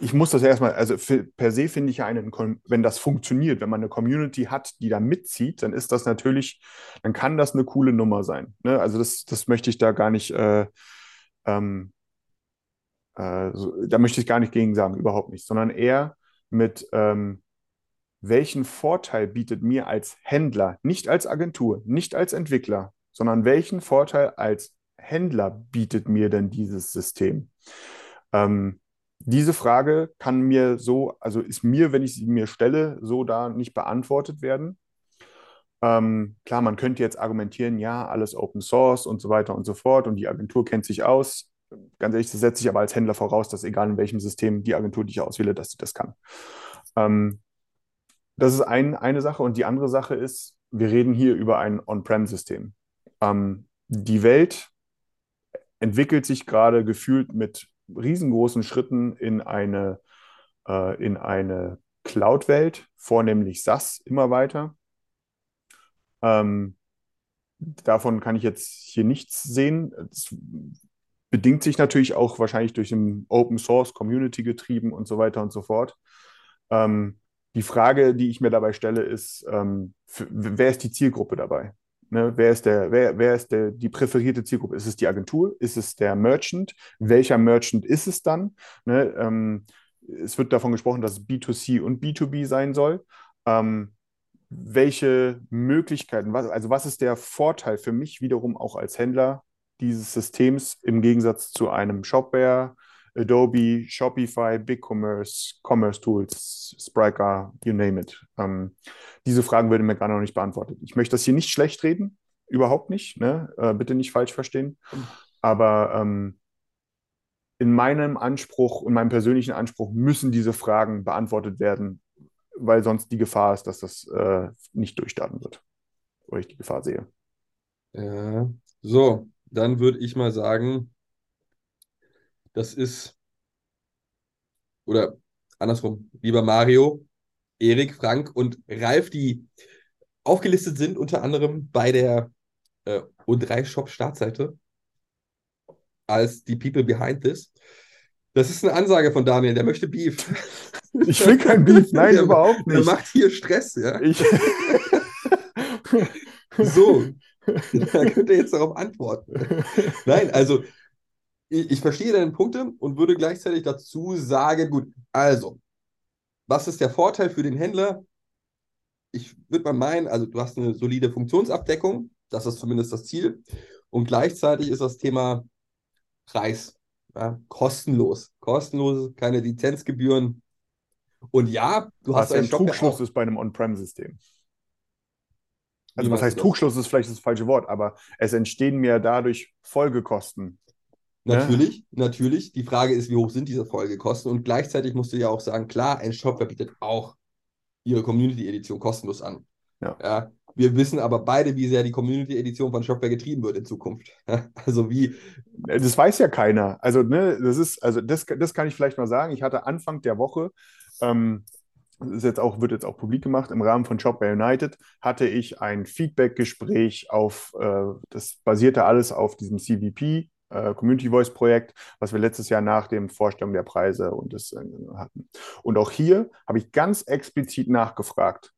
ich muss das erstmal, also für, per se finde ich ja einen, wenn das funktioniert, wenn man eine Community hat, die da mitzieht, dann ist das natürlich, dann kann das eine coole Nummer sein. Ne? Also das, das möchte ich da gar nicht, äh, ähm, äh, so, da möchte ich gar nicht gegen sagen, überhaupt nicht, sondern eher mit, ähm, welchen Vorteil bietet mir als Händler, nicht als Agentur, nicht als Entwickler, sondern welchen Vorteil als Händler bietet mir denn dieses System? Ähm, diese Frage kann mir so, also ist mir, wenn ich sie mir stelle, so da nicht beantwortet werden. Ähm, klar, man könnte jetzt argumentieren, ja, alles Open Source und so weiter und so fort und die Agentur kennt sich aus. Ganz ehrlich, das setze ich aber als Händler voraus, dass egal in welchem System die Agentur, die ich auswähle, dass sie das kann. Ähm, das ist ein, eine Sache. Und die andere Sache ist, wir reden hier über ein On-Prem-System. Ähm, die Welt entwickelt sich gerade gefühlt mit riesengroßen Schritten in eine, äh, in eine Cloud-Welt, vornehmlich SaaS immer weiter. Ähm, davon kann ich jetzt hier nichts sehen. Es bedingt sich natürlich auch wahrscheinlich durch ein Open Source Community getrieben und so weiter und so fort. Ähm, die Frage, die ich mir dabei stelle, ist, ähm, für, wer ist die Zielgruppe dabei? Ne, wer ist, der, wer, wer ist der, die präferierte Zielgruppe? Ist es die Agentur? Ist es der Merchant? Welcher Merchant ist es dann? Ne, ähm, es wird davon gesprochen, dass es B2C und B2B sein soll. Ähm, welche Möglichkeiten, was, also was ist der Vorteil für mich wiederum auch als Händler dieses Systems im Gegensatz zu einem Shopware, Adobe, Shopify, BigCommerce, Commerce Tools, Spryker, you name it. Ähm, diese Fragen werden mir gerade noch nicht beantwortet. Ich möchte das hier nicht schlecht reden, überhaupt nicht, ne? Äh, bitte nicht falsch verstehen. Aber ähm, in meinem Anspruch, in meinem persönlichen Anspruch müssen diese Fragen beantwortet werden, weil sonst die Gefahr ist, dass das äh, nicht durchstarten wird. Oder ich die Gefahr sehe. Ja, so, dann würde ich mal sagen, das ist, oder andersrum, lieber Mario, Erik, Frank und Ralf, die aufgelistet sind, unter anderem bei der äh, O3-Shop-Startseite als die People Behind This. Das ist eine Ansage von Daniel, der möchte Beef. Ich will kein Beef, nein, der, überhaupt nicht. Der macht hier Stress, ja. Ich... so, da könnt ihr jetzt darauf antworten. Nein, also ich, ich verstehe deine Punkte und würde gleichzeitig dazu sagen, gut, also, was ist der Vorteil für den Händler? Ich würde mal meinen, also du hast eine solide Funktionsabdeckung, das ist zumindest das Ziel. Und gleichzeitig ist das Thema Preis ja, kostenlos. Kostenlos, keine Lizenzgebühren. Und ja, du was hast einen ein Trugschluss ist bei einem On-Prem-System. Also was heißt? Trugschluss ist vielleicht das falsche Wort, aber es entstehen mir dadurch Folgekosten. Natürlich, natürlich. Die Frage ist, wie hoch sind diese Folgekosten? Und gleichzeitig musst du ja auch sagen, klar, ein Shopware bietet auch ihre Community-Edition kostenlos an. Ja. Wir wissen aber beide, wie sehr die Community-Edition von Shopware getrieben wird in Zukunft. Also wie, Das weiß ja keiner. Also, ne, das ist, also das, das kann ich vielleicht mal sagen. Ich hatte Anfang der Woche, ähm, das ist jetzt auch, wird jetzt auch publik gemacht, im Rahmen von Shopware United hatte ich ein Feedback-Gespräch auf, äh, das basierte alles auf diesem CVP, äh, Community Voice Projekt, was wir letztes Jahr nach dem Vorstellung der Preise und das äh, hatten. Und auch hier habe ich ganz explizit nachgefragt,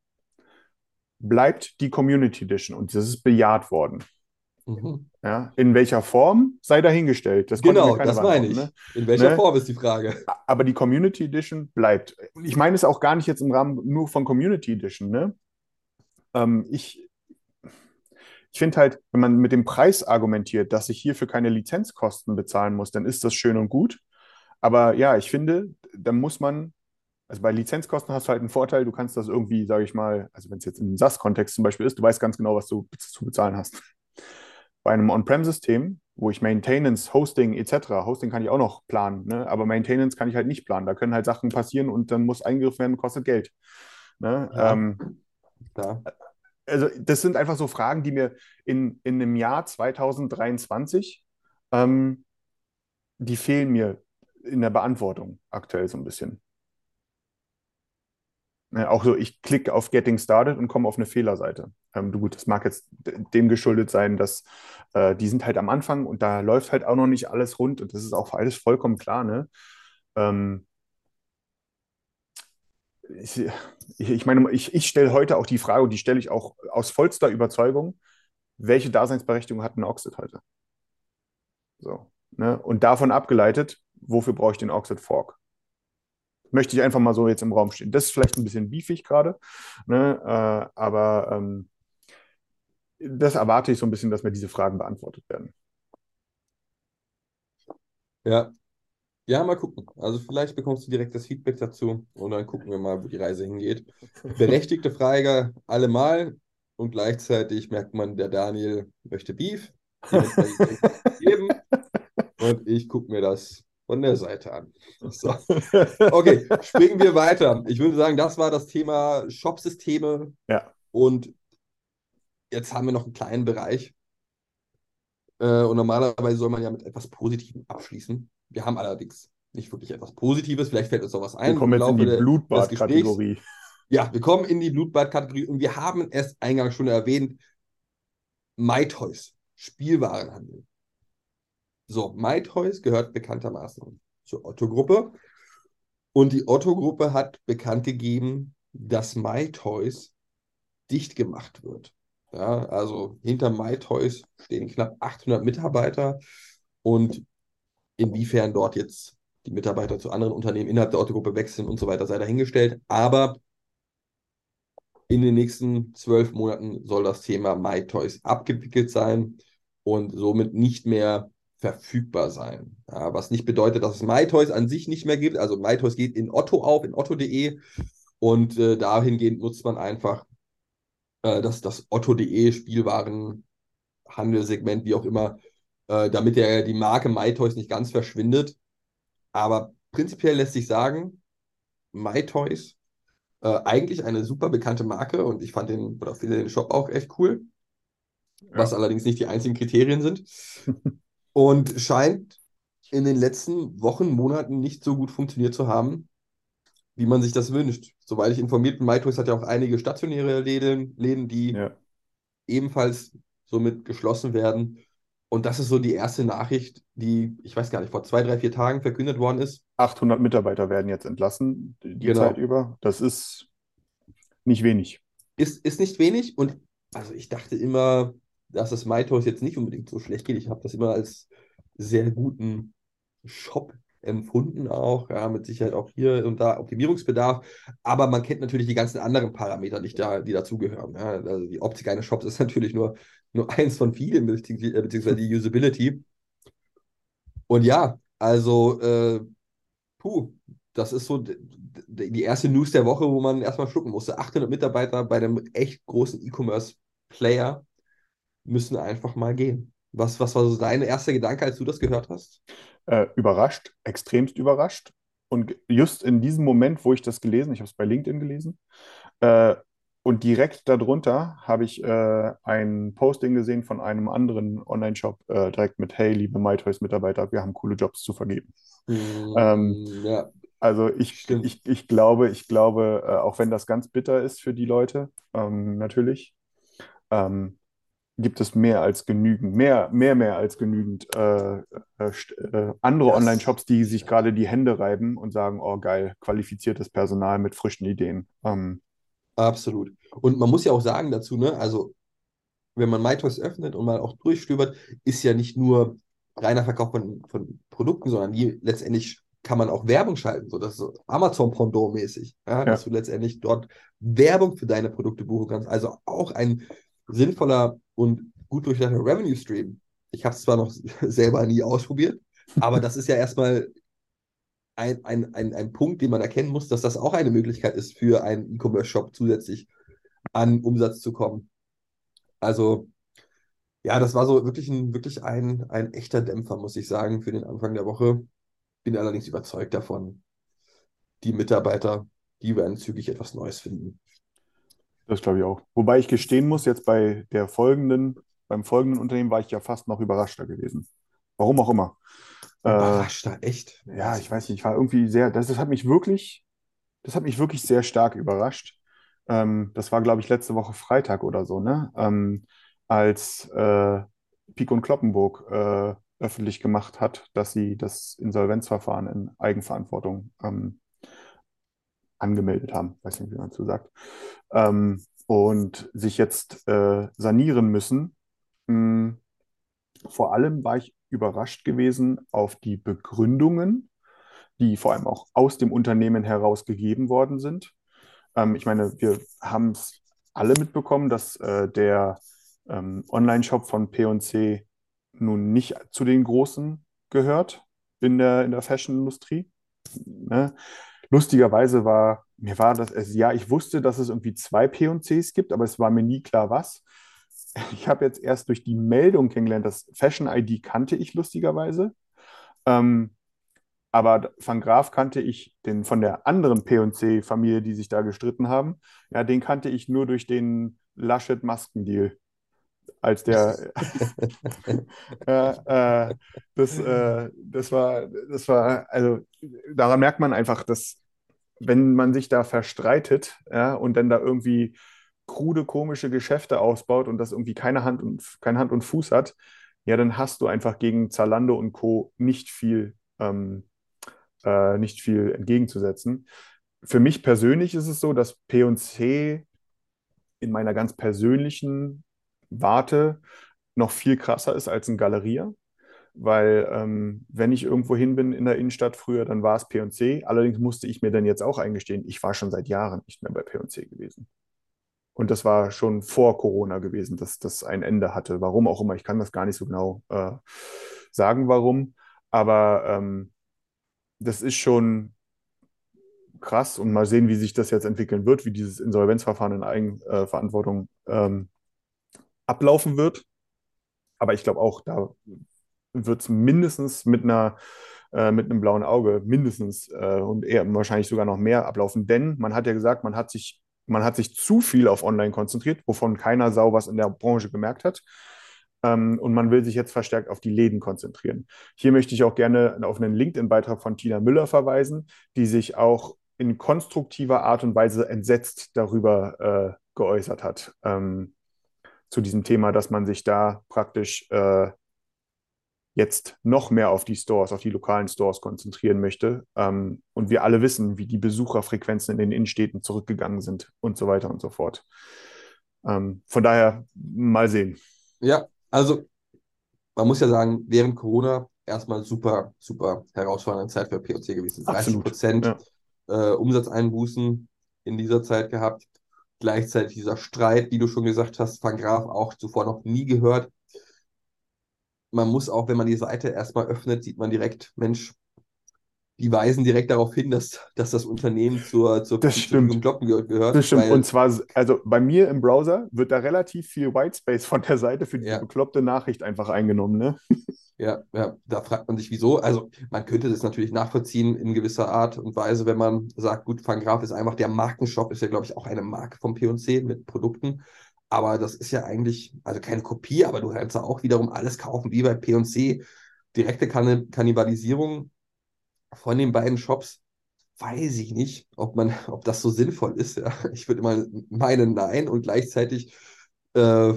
bleibt die Community Edition? Und das ist bejaht worden. Mhm. Ja, in welcher Form sei dahingestellt. Das genau, das meine ich. ne? In welcher Ne? Form ist die Frage? Aber die Community Edition bleibt. Ich meine es auch gar nicht jetzt im Rahmen nur von Community Edition. Ne? Ähm, ich ich finde halt, wenn man mit dem Preis argumentiert, dass ich hierfür keine Lizenzkosten bezahlen muss, dann ist das schön und gut. Aber ja, ich finde, da muss man, also bei Lizenzkosten hast du halt einen Vorteil, du kannst das irgendwie, sage ich mal, also wenn es jetzt im SaaS-Kontext zum Beispiel ist, du weißt ganz genau, was du zu bezahlen hast. Bei einem On-Prem-System, wo ich Maintenance, Hosting etc., Hosting kann ich auch noch planen, ne? aber Maintenance kann ich halt nicht planen. Da können halt Sachen passieren und dann muss eingegriffen werden, kostet Geld. Ne? Ja. Ähm. Also das sind einfach so Fragen, die mir in, in einem Jahr 2023, ähm, die fehlen mir in der Beantwortung aktuell so ein bisschen. Ne, auch so, ich klicke auf Getting Started und komme auf eine Fehlerseite. Ähm, du, gut, das mag jetzt dem geschuldet sein, dass äh, die sind halt am Anfang und da läuft halt auch noch nicht alles rund und das ist auch alles vollkommen klar, ne? Ähm, ich, ich, meine, ich, ich stelle heute auch die Frage, und die stelle ich auch aus vollster Überzeugung, welche Daseinsberechtigung hat ein Oxid heute? So, ne? Und davon abgeleitet, wofür brauche ich den Oxid Fork? Möchte ich einfach mal so jetzt im Raum stehen. Das ist vielleicht ein bisschen beefig gerade, ne? Äh, aber ähm, das erwarte ich so ein bisschen, dass mir diese Fragen beantwortet werden. Ja. Ja, mal gucken. Also vielleicht bekommst du direkt das Feedback dazu und dann gucken wir mal, wo die Reise hingeht. Berechtigte Frage allemal und gleichzeitig merkt man, der Daniel möchte Beef. Geben. Und ich gucke mir das von der Seite an. So. Okay, springen wir weiter. Ich würde sagen, das war das Thema Shop-Systeme. Ja. Und jetzt haben wir noch einen kleinen Bereich. Äh, und normalerweise soll man ja mit etwas Positivem abschließen. Wir haben allerdings nicht wirklich etwas Positives. Vielleicht fällt uns noch was ein. Wir kommen jetzt in die Blutbad-Kategorie. ja, wir kommen in die Blutbad-Kategorie und wir haben es eingangs schon erwähnt, MyToys, Spielwarenhandel. So, MyToys gehört bekanntermaßen zur Otto-Gruppe und die Otto-Gruppe hat bekannt gegeben, dass MyToys dicht gemacht wird. Ja, also hinter MyToys stehen knapp 800 Mitarbeiter und inwiefern dort jetzt die Mitarbeiter zu anderen Unternehmen innerhalb der Otto-Gruppe wechseln und so weiter, sei dahingestellt. Aber in den nächsten zwölf Monaten soll das Thema MyToys abgewickelt sein und somit nicht mehr verfügbar sein. Ja, was nicht bedeutet, dass es MyToys an sich nicht mehr gibt. Also MyToys geht in Otto auf, in otto.de und äh, dahingehend nutzt man einfach äh, das, das otto.de Spielwarenhandelsegment, wie auch immer, äh, damit der, die Marke MyToys nicht ganz verschwindet. Aber prinzipiell lässt sich sagen, MyToys, äh, eigentlich eine super bekannte Marke und ich fand den, oder finde den Shop auch echt cool, was allerdings nicht die einzigen Kriterien sind. und scheint in den letzten Wochen, Monaten nicht so gut funktioniert zu haben, wie man sich das wünscht. Soweit ich informiert bin, MyToys hat ja auch einige stationäre Läden, Läden die Ja. ebenfalls somit geschlossen werden. Und das ist so die erste Nachricht, die, ich weiß gar nicht, vor zwei, drei, vier Tagen verkündet worden ist. 800 Mitarbeiter werden jetzt entlassen, die Genau. Zeit über. Das ist nicht wenig. Ist, ist nicht wenig und also ich dachte immer, dass es MyToys jetzt nicht unbedingt so schlecht geht. Ich habe das immer als sehr guten Shop empfunden auch, ja, mit Sicherheit auch hier und da Optimierungsbedarf, aber man kennt natürlich die ganzen anderen Parameter, die, da, die dazugehören. Ja. Also die Optik eines Shops ist natürlich nur, nur eins von vielen, beziehungsweise äh, beziehungsweise die Usability. Und ja, also, äh, puh, das ist so die erste News der Woche, wo man erstmal schlucken musste. 800 Mitarbeiter bei einem echt großen Player müssen einfach mal gehen. Was, was war so dein erster Gedanke, als du das gehört hast? Äh, überrascht, extremst überrascht. Und just in diesem Moment, wo ich das gelesen, ich habe es bei LinkedIn gelesen, äh, und direkt darunter habe ich äh, ein Posting gesehen von einem anderen Online-Shop, äh, direkt mit, hey, liebe MyToys-Mitarbeiter, wir haben coole Jobs zu vergeben. Mm, Ähm, ja, Also ich, Stimmt. ich, ich glaube, ich glaube, äh, auch wenn das ganz bitter ist für die Leute, ähm, natürlich, ähm, gibt es mehr als genügend, mehr, mehr, mehr als genügend äh, äh, äh, andere Online-Shops, die sich gerade die Hände reiben und sagen, oh geil, qualifiziertes Personal mit frischen Ideen. Ähm, absolut. Und man muss ja auch sagen dazu, ne, also wenn man MyToys öffnet und mal auch durchstöbert, ist ja nicht nur reiner Verkauf von, von Produkten, sondern die letztendlich kann man auch Werbung schalten, so das ist so Amazon-Pendant-mäßig, ja, dass du letztendlich dort Werbung für deine Produkte buchen kannst. Also auch ein sinnvoller und gut durchdachter Revenue Stream. Ich habe es zwar noch selber nie ausprobiert, aber das ist ja erstmal ein, ein, ein, ein Punkt, den man erkennen muss, dass das auch eine Möglichkeit ist, für einen E-Commerce-Shop zusätzlich an Umsatz zu kommen. Also, ja, das war so wirklich ein, wirklich ein, ein echter Dämpfer, muss ich sagen, für den Anfang der Woche. Bin allerdings überzeugt davon, die Mitarbeiter, die werden zügig etwas Neues finden. Das glaube ich auch. Wobei ich gestehen muss, jetzt bei der folgenden, beim folgenden Unternehmen war ich ja fast noch überraschter gewesen. Warum auch immer. Äh, Überraschter, echt? Ja, ich weiß nicht, ich war irgendwie sehr, das, das hat mich wirklich, das hat mich wirklich sehr stark überrascht. Ähm, das war, glaube ich, letzte Woche Freitag oder so, ne? Ähm, als äh, Pieck und Kloppenburg äh, öffentlich gemacht hat, dass sie das Insolvenzverfahren in Eigenverantwortung ähm, angemeldet haben, weiß nicht, wie man dazu sagt, ähm, und sich jetzt äh, sanieren müssen. Mm, vor allem war ich überrascht gewesen auf die Begründungen, die vor allem auch aus dem Unternehmen heraus gegeben worden sind. Ähm, ich meine, wir haben es alle mitbekommen, dass äh, der ähm, Online-Shop von P&C nun nicht zu den Großen gehört in der, in der Fashion-Industrie. Ne? Lustigerweise war, mir war das, es, ja, ich wusste, dass es irgendwie zwei P&Cs gibt, aber es war mir nie klar, was. Ich habe jetzt erst durch die Meldung kennengelernt, das Fashion ID kannte ich lustigerweise. Ähm, aber Van Graaf kannte ich den von der anderen P&C-Familie, die sich da gestritten haben. Ja, den kannte ich nur durch den Laschet-Maskendeal. Als der, ja, äh, das, äh, das war, das war, also daran merkt man einfach, dass wenn man sich da verstreitet, ja, und dann da irgendwie krude, komische Geschäfte ausbaut und das irgendwie keine Hand und, keine Hand und Fuß hat, ja, dann hast du einfach gegen Zalando und Co. nicht viel, ähm, äh, nicht viel entgegenzusetzen. Für mich persönlich ist es so, dass P&C in meiner ganz persönlichen Warte noch viel krasser ist als ein Galeria. Weil ähm, wenn ich irgendwo hin bin in der Innenstadt früher, dann war es P&C. Allerdings musste ich mir dann jetzt auch eingestehen, ich war schon seit Jahren nicht mehr bei P&C gewesen. Und das war schon vor Corona gewesen, dass das ein Ende hatte. Warum auch immer, ich kann das gar nicht so genau äh, sagen, warum. Aber ähm, das ist schon krass und mal sehen, wie sich das jetzt entwickeln wird, wie dieses Insolvenzverfahren in Eigenverantwortung ähm, ablaufen wird. Aber ich glaube auch, da wird es mindestens mit einer äh, mit einem blauen Auge mindestens äh, und eher wahrscheinlich sogar noch mehr ablaufen, denn man hat ja gesagt, man hat sich man hat sich zu viel auf Online konzentriert, wovon keiner Sau was in der Branche gemerkt hat. Ähm, und man will sich jetzt verstärkt auf die Läden konzentrieren. Hier möchte ich auch gerne auf einen LinkedIn-Beitrag von Tina Müller verweisen, die sich auch in konstruktiver Art und Weise entsetzt darüber äh, geäußert hat, ähm, zu diesem Thema, dass man sich da praktisch äh, jetzt noch mehr auf die Stores, auf die lokalen Stores konzentrieren möchte. Ähm, und wir alle wissen, wie die Besucherfrequenzen in den Innenstädten zurückgegangen sind und so weiter und so fort. Ähm, von daher mal sehen. Ja, also man muss ja sagen, während Corona erstmal super, super herausfordernde Zeit für POC gewesen. 30 Absolut, Prozent ja. äh, Umsatzeinbußen in dieser Zeit gehabt. Gleichzeitig dieser Streit, wie du schon gesagt hast, Van Graaf auch zuvor noch nie gehört. Man muss auch, wenn man die Seite erstmal öffnet, sieht man direkt, Mensch, die weisen direkt darauf hin, dass, dass das Unternehmen zur, zur Das zu stimmt. Pickel Kloppen ge gehört. Das stimmt. Und zwar, also bei mir im Browser wird da relativ viel Whitespace von der Seite für diese Ja. bekloppte Nachricht einfach eingenommen, ne? Ja, ja, da fragt man sich, wieso. Also, man könnte das natürlich nachvollziehen in gewisser Art und Weise, wenn man sagt, gut, Fangraph ist einfach der Markenshop, ist ja, glaube ich, auch eine Marke vom P&C mit Produkten. Aber das ist ja eigentlich, also keine Kopie, aber du kannst da auch wiederum alles kaufen, wie bei P&C. Direkte Kann Kannibalisierung von den beiden Shops, weiß ich nicht, ob man, ob das so sinnvoll ist. Ja. Ich würde mal meinen, nein. Und gleichzeitig äh,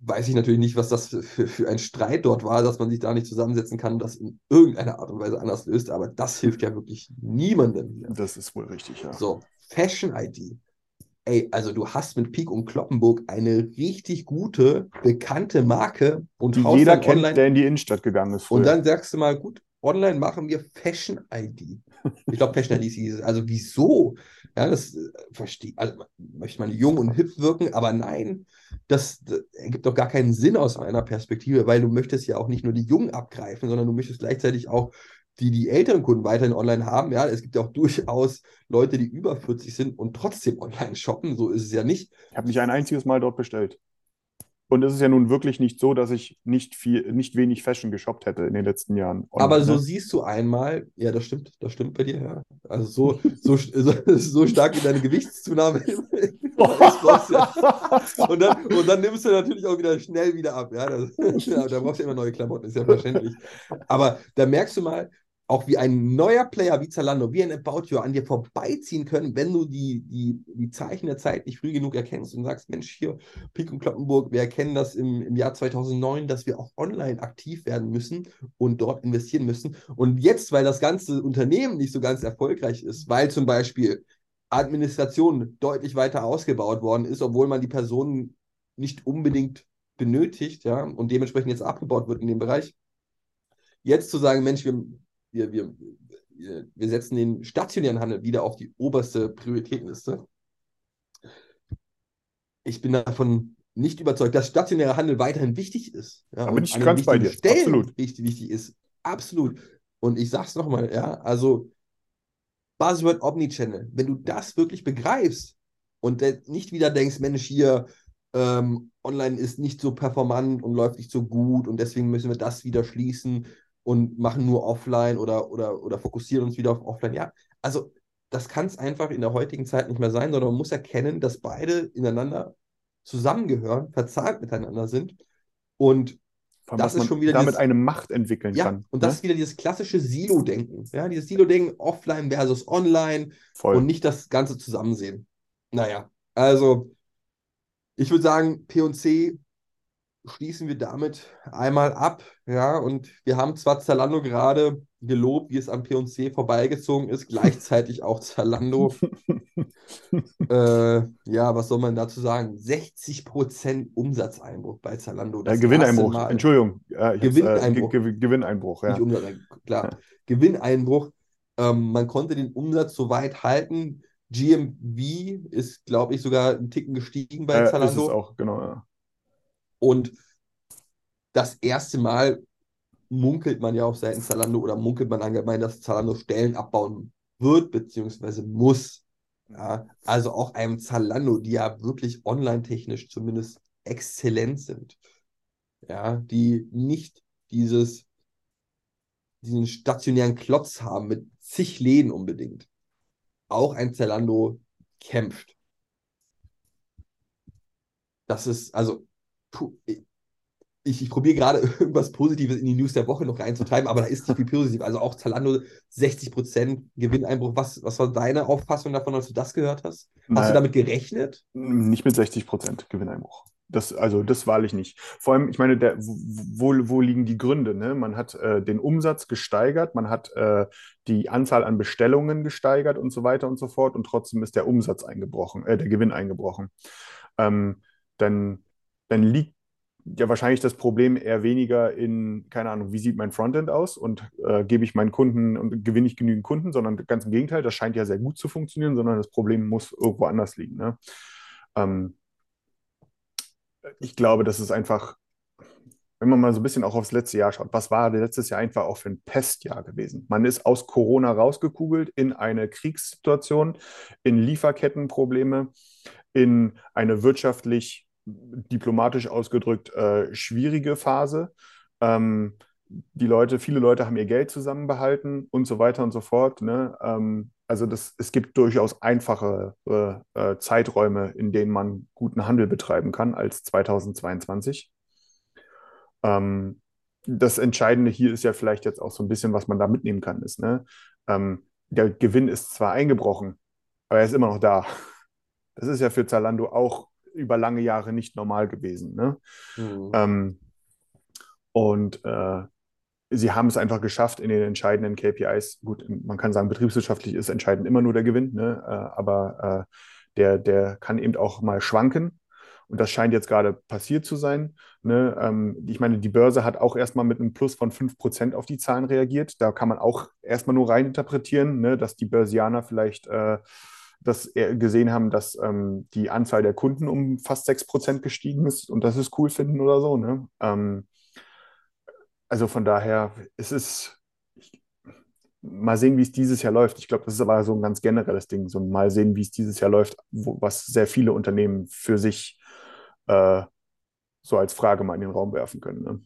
weiß ich natürlich nicht, was das für, für, ein Streit dort war, dass man sich da nicht zusammensetzen kann und das in irgendeiner Art und Weise anders löst. Aber das hilft ja wirklich niemandem hier. Das ist wohl richtig, ja. So, Fashion ID. Ey, also du hast mit Peak und Kloppenburg eine richtig gute, bekannte Marke und Die jeder kennt, online der in die Innenstadt gegangen ist und früher. dann sagst du mal, gut, online machen wir Fashion ID. Ich glaube, Fashion ID hieß es. Also wieso? Ja, das äh, verstehe, also möchte man jung und hip wirken, aber nein, das, das ergibt doch gar keinen Sinn aus meiner Perspektive, weil du möchtest ja auch nicht nur die Jungen abgreifen, sondern du möchtest gleichzeitig auch die, die älteren Kunden weiterhin online haben. Ja, es gibt ja auch durchaus Leute, die über 40 sind und trotzdem online shoppen. So ist es ja nicht. Ich habe nicht ein einziges Mal dort bestellt. Und es ist ja nun wirklich nicht so, dass ich nicht viel, nicht wenig Fashion geshoppt hätte in den letzten Jahren. Aber online, so ne? siehst du einmal, ja, das stimmt, das stimmt bei dir, ja. Also so, so, so, so stark wie deine Gewichtszunahme. Und dann, und dann nimmst du natürlich auch wieder schnell wieder ab, ja. Das, ja da brauchst du immer neue Klamotten, ist ja verständlich. Aber da merkst du mal, auch wie ein neuer Player wie Zalando, wie ein About You an dir vorbeiziehen können, wenn du die, die, die Zeichen der Zeit nicht früh genug erkennst und sagst, Mensch, hier, Pik und Kloppenburg, wir erkennen das im, im Jahr 2009, dass wir auch online aktiv werden müssen und dort investieren müssen. Und jetzt, weil das ganze Unternehmen nicht so ganz erfolgreich ist, weil zum Beispiel Administration deutlich weiter ausgebaut worden ist, obwohl man die Personen nicht unbedingt benötigt, ja, und dementsprechend jetzt abgebaut wird in dem Bereich. Jetzt zu sagen, Mensch, wir, wir, wir, wir, setzen den stationären Handel wieder auf die oberste Prioritätenliste. Ich bin davon nicht überzeugt, dass stationärer Handel weiterhin wichtig ist. Ja, bin ich ganz bei dir. Stellen Absolut. Richtig wichtig ist. Absolut. Und ich sag's nochmal, ja, also Buzzword Omnichannel, wenn du das wirklich begreifst und nicht wieder denkst, Mensch, hier ähm, online ist nicht so performant und läuft nicht so gut und deswegen müssen wir das wieder schließen und machen nur offline oder, oder, oder fokussieren uns wieder auf offline. Ja, also das kann es einfach in der heutigen Zeit nicht mehr sein, sondern man muss erkennen, dass beide ineinander zusammengehören, verzahnt miteinander sind und Vor das ist schon wieder damit dieses- eine Macht entwickeln ja, kann. und das ne? ist wieder dieses klassische Silo-Denken. Ja, dieses Silo-Denken offline versus online Voll. und nicht das Ganze zusammen sehen. Naja, also ich würde sagen, P&C schließen wir damit einmal ab. Ja, und wir haben zwar Zalando gerade gelobt, wie es am P&C vorbeigezogen ist, gleichzeitig auch Zalando. äh, ja, was soll man dazu sagen? 60% Umsatzeinbruch bei Zalando. Äh, Das Gewinneinbruch, Mal. Entschuldigung. Ja, ich hab's, Gewinneinbruch. Äh, Ge Ge Gewinneinbruch, ja. Klar. Gewinneinbruch. Ähm, man konnte den Umsatz so weit halten. GMV ist, glaube ich, sogar einen Ticken gestiegen bei Äh, ist es Zalando. auch, genau. Ja. Und das erste Mal munkelt man ja auf Seiten Zalando oder munkelt man allgemein, dass Zalando Stellen abbauen wird, beziehungsweise muss. Ja, also auch einem Zalando, die ja wirklich online-technisch zumindest exzellent sind. Ja, die nicht dieses, diesen stationären Klotz haben mit zig Läden unbedingt. Auch ein Zalando kämpft. Das ist, also, ich, ich probiere gerade irgendwas Positives in die News der Woche noch reinzutreiben, aber da ist nicht viel positiv. Also auch Zalando 60% Gewinneinbruch. Was, was war deine Auffassung davon, als du das gehört hast? Hast du Naja. damit gerechnet? Nicht mit 60 Prozent Gewinneinbruch. Das, also das wahrlich nicht. Vor allem, ich meine, der, wo, wo liegen die Gründe? Ne? Man hat äh, den Umsatz gesteigert, man hat äh, die Anzahl an Bestellungen gesteigert und so weiter und so fort und trotzdem ist der Umsatz eingebrochen, äh, der Gewinn eingebrochen. Ähm, dann, dann liegt ja wahrscheinlich das Problem eher weniger in, keine Ahnung, wie sieht mein Frontend aus und äh, gebe ich meinen Kunden und gewinne ich genügend Kunden, sondern ganz im Gegenteil, das scheint ja sehr gut zu funktionieren, sondern das Problem muss irgendwo anders liegen. Ne? Ähm, ich glaube, das ist einfach, wenn man mal so ein bisschen auch aufs letzte Jahr schaut, was war letztes Jahr einfach auch für ein Pestjahr gewesen? Man ist aus Corona rausgekugelt in eine Kriegssituation, in Lieferkettenprobleme, in eine wirtschaftlich, diplomatisch ausgedrückt, äh, schwierige Phase. Ähm, die Leute, viele Leute haben ihr Geld zusammenbehalten und so weiter und so fort. Ne? Ähm, also das, es gibt durchaus einfache äh, äh, Zeiträume, in denen man guten Handel betreiben kann als 2022. Ähm, das Entscheidende hier ist ja vielleicht jetzt auch so ein bisschen, was man da mitnehmen kann, ist, ne? Ähm, der Gewinn ist zwar eingebrochen, aber er ist immer noch da. Das ist ja für Zalando auch über lange Jahre nicht normal gewesen. Ne? Mhm. Ähm, und äh, sie haben es einfach geschafft in den entscheidenden KPIs. Gut, man kann sagen, betriebswirtschaftlich ist entscheidend immer nur der Gewinn, ne? Äh, aber äh, der, der kann eben auch mal schwanken. Und das scheint jetzt gerade passiert zu sein. Ne? Ähm, ich meine, die Börse hat auch erstmal mit einem Plus von 5% auf die Zahlen reagiert. Da kann man auch erstmal nur reininterpretieren, ne? dass die Börsianer vielleicht äh, das gesehen haben, dass ähm, die Anzahl der Kunden um fast 6% gestiegen ist und das ist cool finden oder so. Ne? Ähm, also von daher, es ist mal sehen, wie es dieses Jahr läuft. Ich glaube, das ist aber so ein ganz generelles Ding, so mal sehen, wie es dieses Jahr läuft, wo, was sehr viele Unternehmen für sich äh, so als Frage mal in den Raum werfen können. Ne?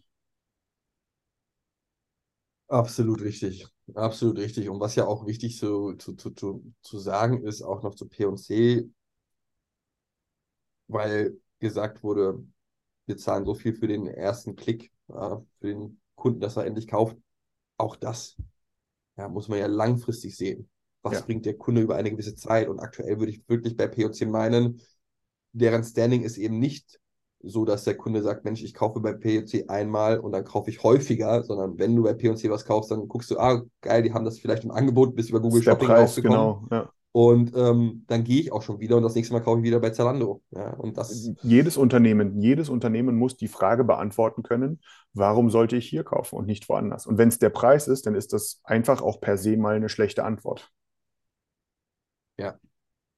Absolut richtig. Absolut richtig. Und was ja auch wichtig zu, zu, zu, zu, zu sagen ist, auch noch zu P&C, weil gesagt wurde, wir zahlen so viel für den ersten Klick, ja, für den Kunden, dass er endlich kauft. Auch das ja, muss man ja langfristig sehen. Was ja. bringt der Kunde über eine gewisse Zeit? Und aktuell würde ich wirklich bei P&C meinen, deren Standing ist eben nicht so, dass der Kunde sagt, Mensch, ich kaufe bei P&C einmal und dann kaufe ich häufiger, sondern wenn du bei P&C was kaufst, dann guckst du, ah, geil, die haben das vielleicht im Angebot, bist über Google Shopping Preis, rausgekommen. Genau, ja. Und ähm, dann gehe ich auch schon wieder und das nächste Mal kaufe ich wieder bei Zalando. Ja, und das jedes Unternehmen, jedes Unternehmen muss die Frage beantworten können, warum sollte ich hier kaufen und nicht woanders? Und wenn es der Preis ist, dann ist das einfach auch per se mal eine schlechte Antwort. Ja,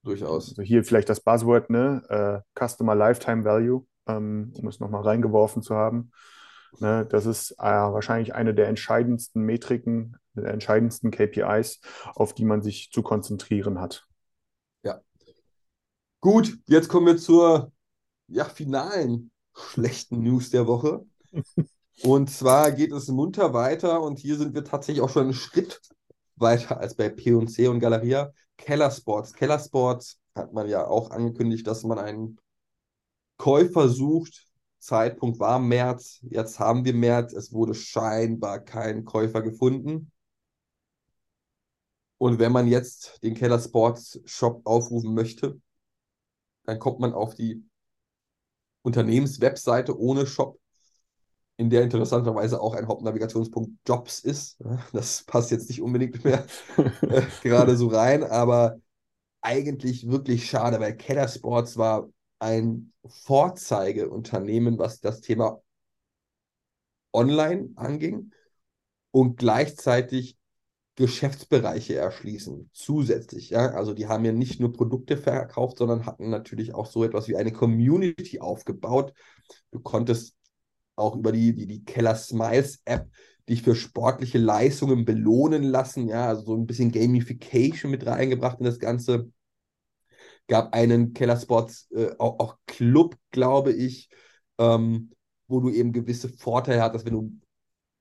durchaus. Also hier vielleicht das Buzzword, ne? Uh, Customer Lifetime Value, ähm, um es nochmal reingeworfen zu haben. Ne? Das ist äh, wahrscheinlich eine der entscheidendsten Metriken, der entscheidendsten KPIs, auf die man sich zu konzentrieren hat. Ja. Gut, jetzt kommen wir zur ja, finalen schlechten News der Woche. Und zwar geht es munter weiter und hier sind wir tatsächlich auch schon einen Schritt weiter als bei P&C und Galeria. Keller Sports. Keller Sports hat man ja auch angekündigt, dass man einen Käufer sucht. Zeitpunkt war März, jetzt haben wir März, es wurde scheinbar kein Käufer gefunden. Und wenn man jetzt den Keller Sports Shop aufrufen möchte, dann kommt man auf die Unternehmenswebseite ohne Shop, in der interessanterweise auch ein Hauptnavigationspunkt Jobs ist. Das passt jetzt nicht unbedingt mehr äh, gerade so rein, aber eigentlich wirklich schade, weil Keller Sports war ein Vorzeigeunternehmen, was das Thema Online anging und gleichzeitig Geschäftsbereiche erschließen, zusätzlich. Ja? Also die haben ja nicht nur Produkte verkauft, sondern hatten natürlich auch so etwas wie eine Community aufgebaut. Du konntest auch über die, die, die Keller Smiles App dich für sportliche Leistungen belohnen lassen. Ja, also so ein bisschen Gamification mit reingebracht in das Ganze. Gab einen Keller Sports äh, auch, auch, Club, glaube ich, ähm, wo du eben gewisse Vorteile hattest, wenn du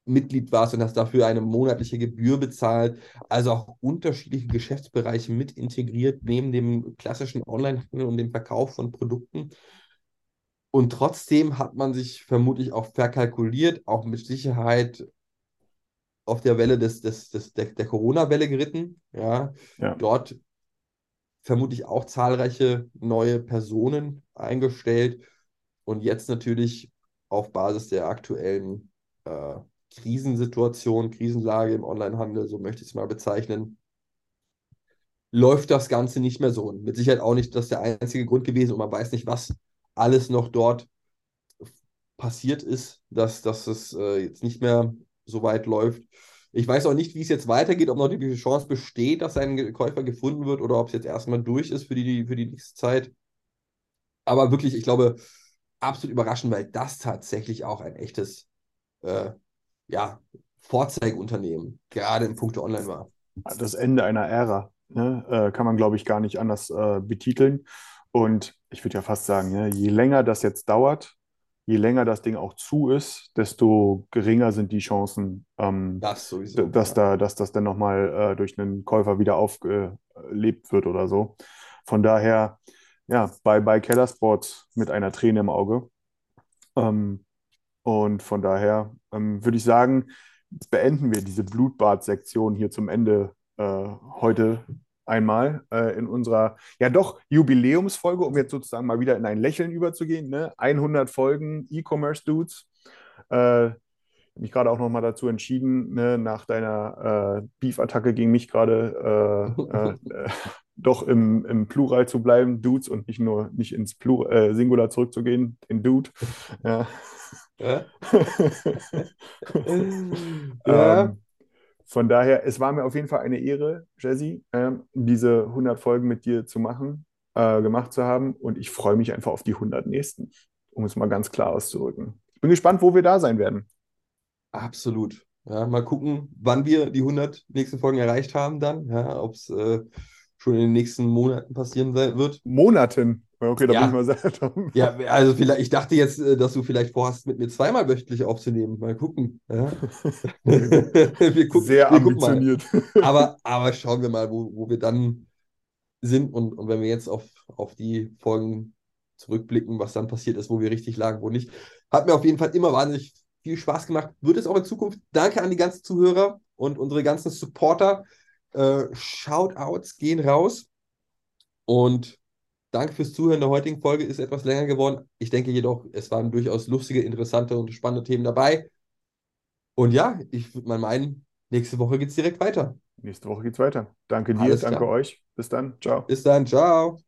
Mitglied warst und hast dafür eine monatliche Gebühr bezahlt. Also auch unterschiedliche Geschäftsbereiche mit integriert, neben dem klassischen Onlinehandel und dem Verkauf von Produkten. Und trotzdem hat man sich vermutlich auch verkalkuliert, auch mit Sicherheit auf der Welle des, des, des, der, der Corona-Welle geritten. Ja. ja. Dort vermutlich auch zahlreiche neue Personen eingestellt und jetzt natürlich auf Basis der aktuellen äh, Krisensituation, Krisenlage im Onlinehandel, so möchte ich es mal bezeichnen, läuft das Ganze nicht mehr so. Und mit Sicherheit auch nicht das der einzige Grund gewesen und man weiß nicht, was alles noch dort passiert ist, dass, dass es äh, jetzt nicht mehr so weit läuft. Ich weiß auch nicht, wie es jetzt weitergeht, ob noch die Chance besteht, dass ein Käufer gefunden wird oder ob es jetzt erstmal durch ist für die, für die nächste Zeit. Aber wirklich, ich glaube, absolut überraschend, weil das tatsächlich auch ein echtes äh, ja, Vorzeigeunternehmen, gerade im Punkte Online war. Das Ende einer Ära, ne? äh, kann man, glaube ich, gar nicht anders äh, betiteln. Und ich würde ja fast sagen, ne, je länger das jetzt dauert, je länger das Ding auch zu ist, desto geringer sind die Chancen, ähm, Das sowieso. dass, ja. da, dass das dann nochmal äh, durch einen Käufer wieder aufgelebt wird oder so. Von daher, ja, bye bye Keller Sports mit einer Träne im Auge. Ähm, und von daher ähm, würde ich sagen, beenden wir diese Blutbad-Sektion hier zum Ende äh, heute einmal äh, in unserer, ja doch, Jubiläumsfolge, um jetzt sozusagen mal wieder in ein Lächeln überzugehen. Ne? 100 Folgen E-Commerce Dudes. Äh, mich gerade auch nochmal dazu entschieden, ne, nach deiner äh, Beef-Attacke gegen mich gerade äh, äh, äh, doch im, im Plural zu bleiben, Dudes, und nicht nur nicht ins Plur äh, Singular zurückzugehen, in Dude. Ja? Ja. Ähm, von daher, es war mir auf jeden Fall eine Ehre, Jesse, ähm, diese 100 Folgen mit dir zu machen, äh, gemacht zu haben. Und ich freue mich einfach auf die 100 nächsten, um es mal ganz klar auszudrücken. Ich bin gespannt, wo wir da sein werden. Absolut. Ja, mal gucken, wann wir die 100 nächsten Folgen erreicht haben dann. Ja, ob es äh, schon in den nächsten Monaten passieren wird. Monaten. Okay, da Ja. bin ich mal sehr. Ja, also vielleicht, ich dachte jetzt, äh, dass du vielleicht vorhast, mit mir zweimal wöchentlich aufzunehmen. Mal gucken. Ja. wir gucken, sehr wir gucken ambitioniert. Aber, aber schauen wir mal, wo, wo wir dann sind und, und wenn wir jetzt auf, auf die Folgen zurückblicken, was dann passiert ist, wo wir richtig lagen, wo nicht. Hat mir auf jeden Fall immer wahnsinnig viel Spaß gemacht. Wird es auch in Zukunft. Danke an die ganzen Zuhörer und unsere ganzen Supporter. Äh, Shoutouts gehen raus. Und danke fürs Zuhören der heutigen Folge. Ist etwas länger geworden. Ich denke jedoch, es waren durchaus lustige, interessante und spannende Themen dabei. Und ja, ich würde mal meinen, nächste Woche geht es direkt weiter. Nächste Woche geht's weiter. Danke dir, Alles danke klar. euch. Bis dann. Ciao. Bis dann, ciao.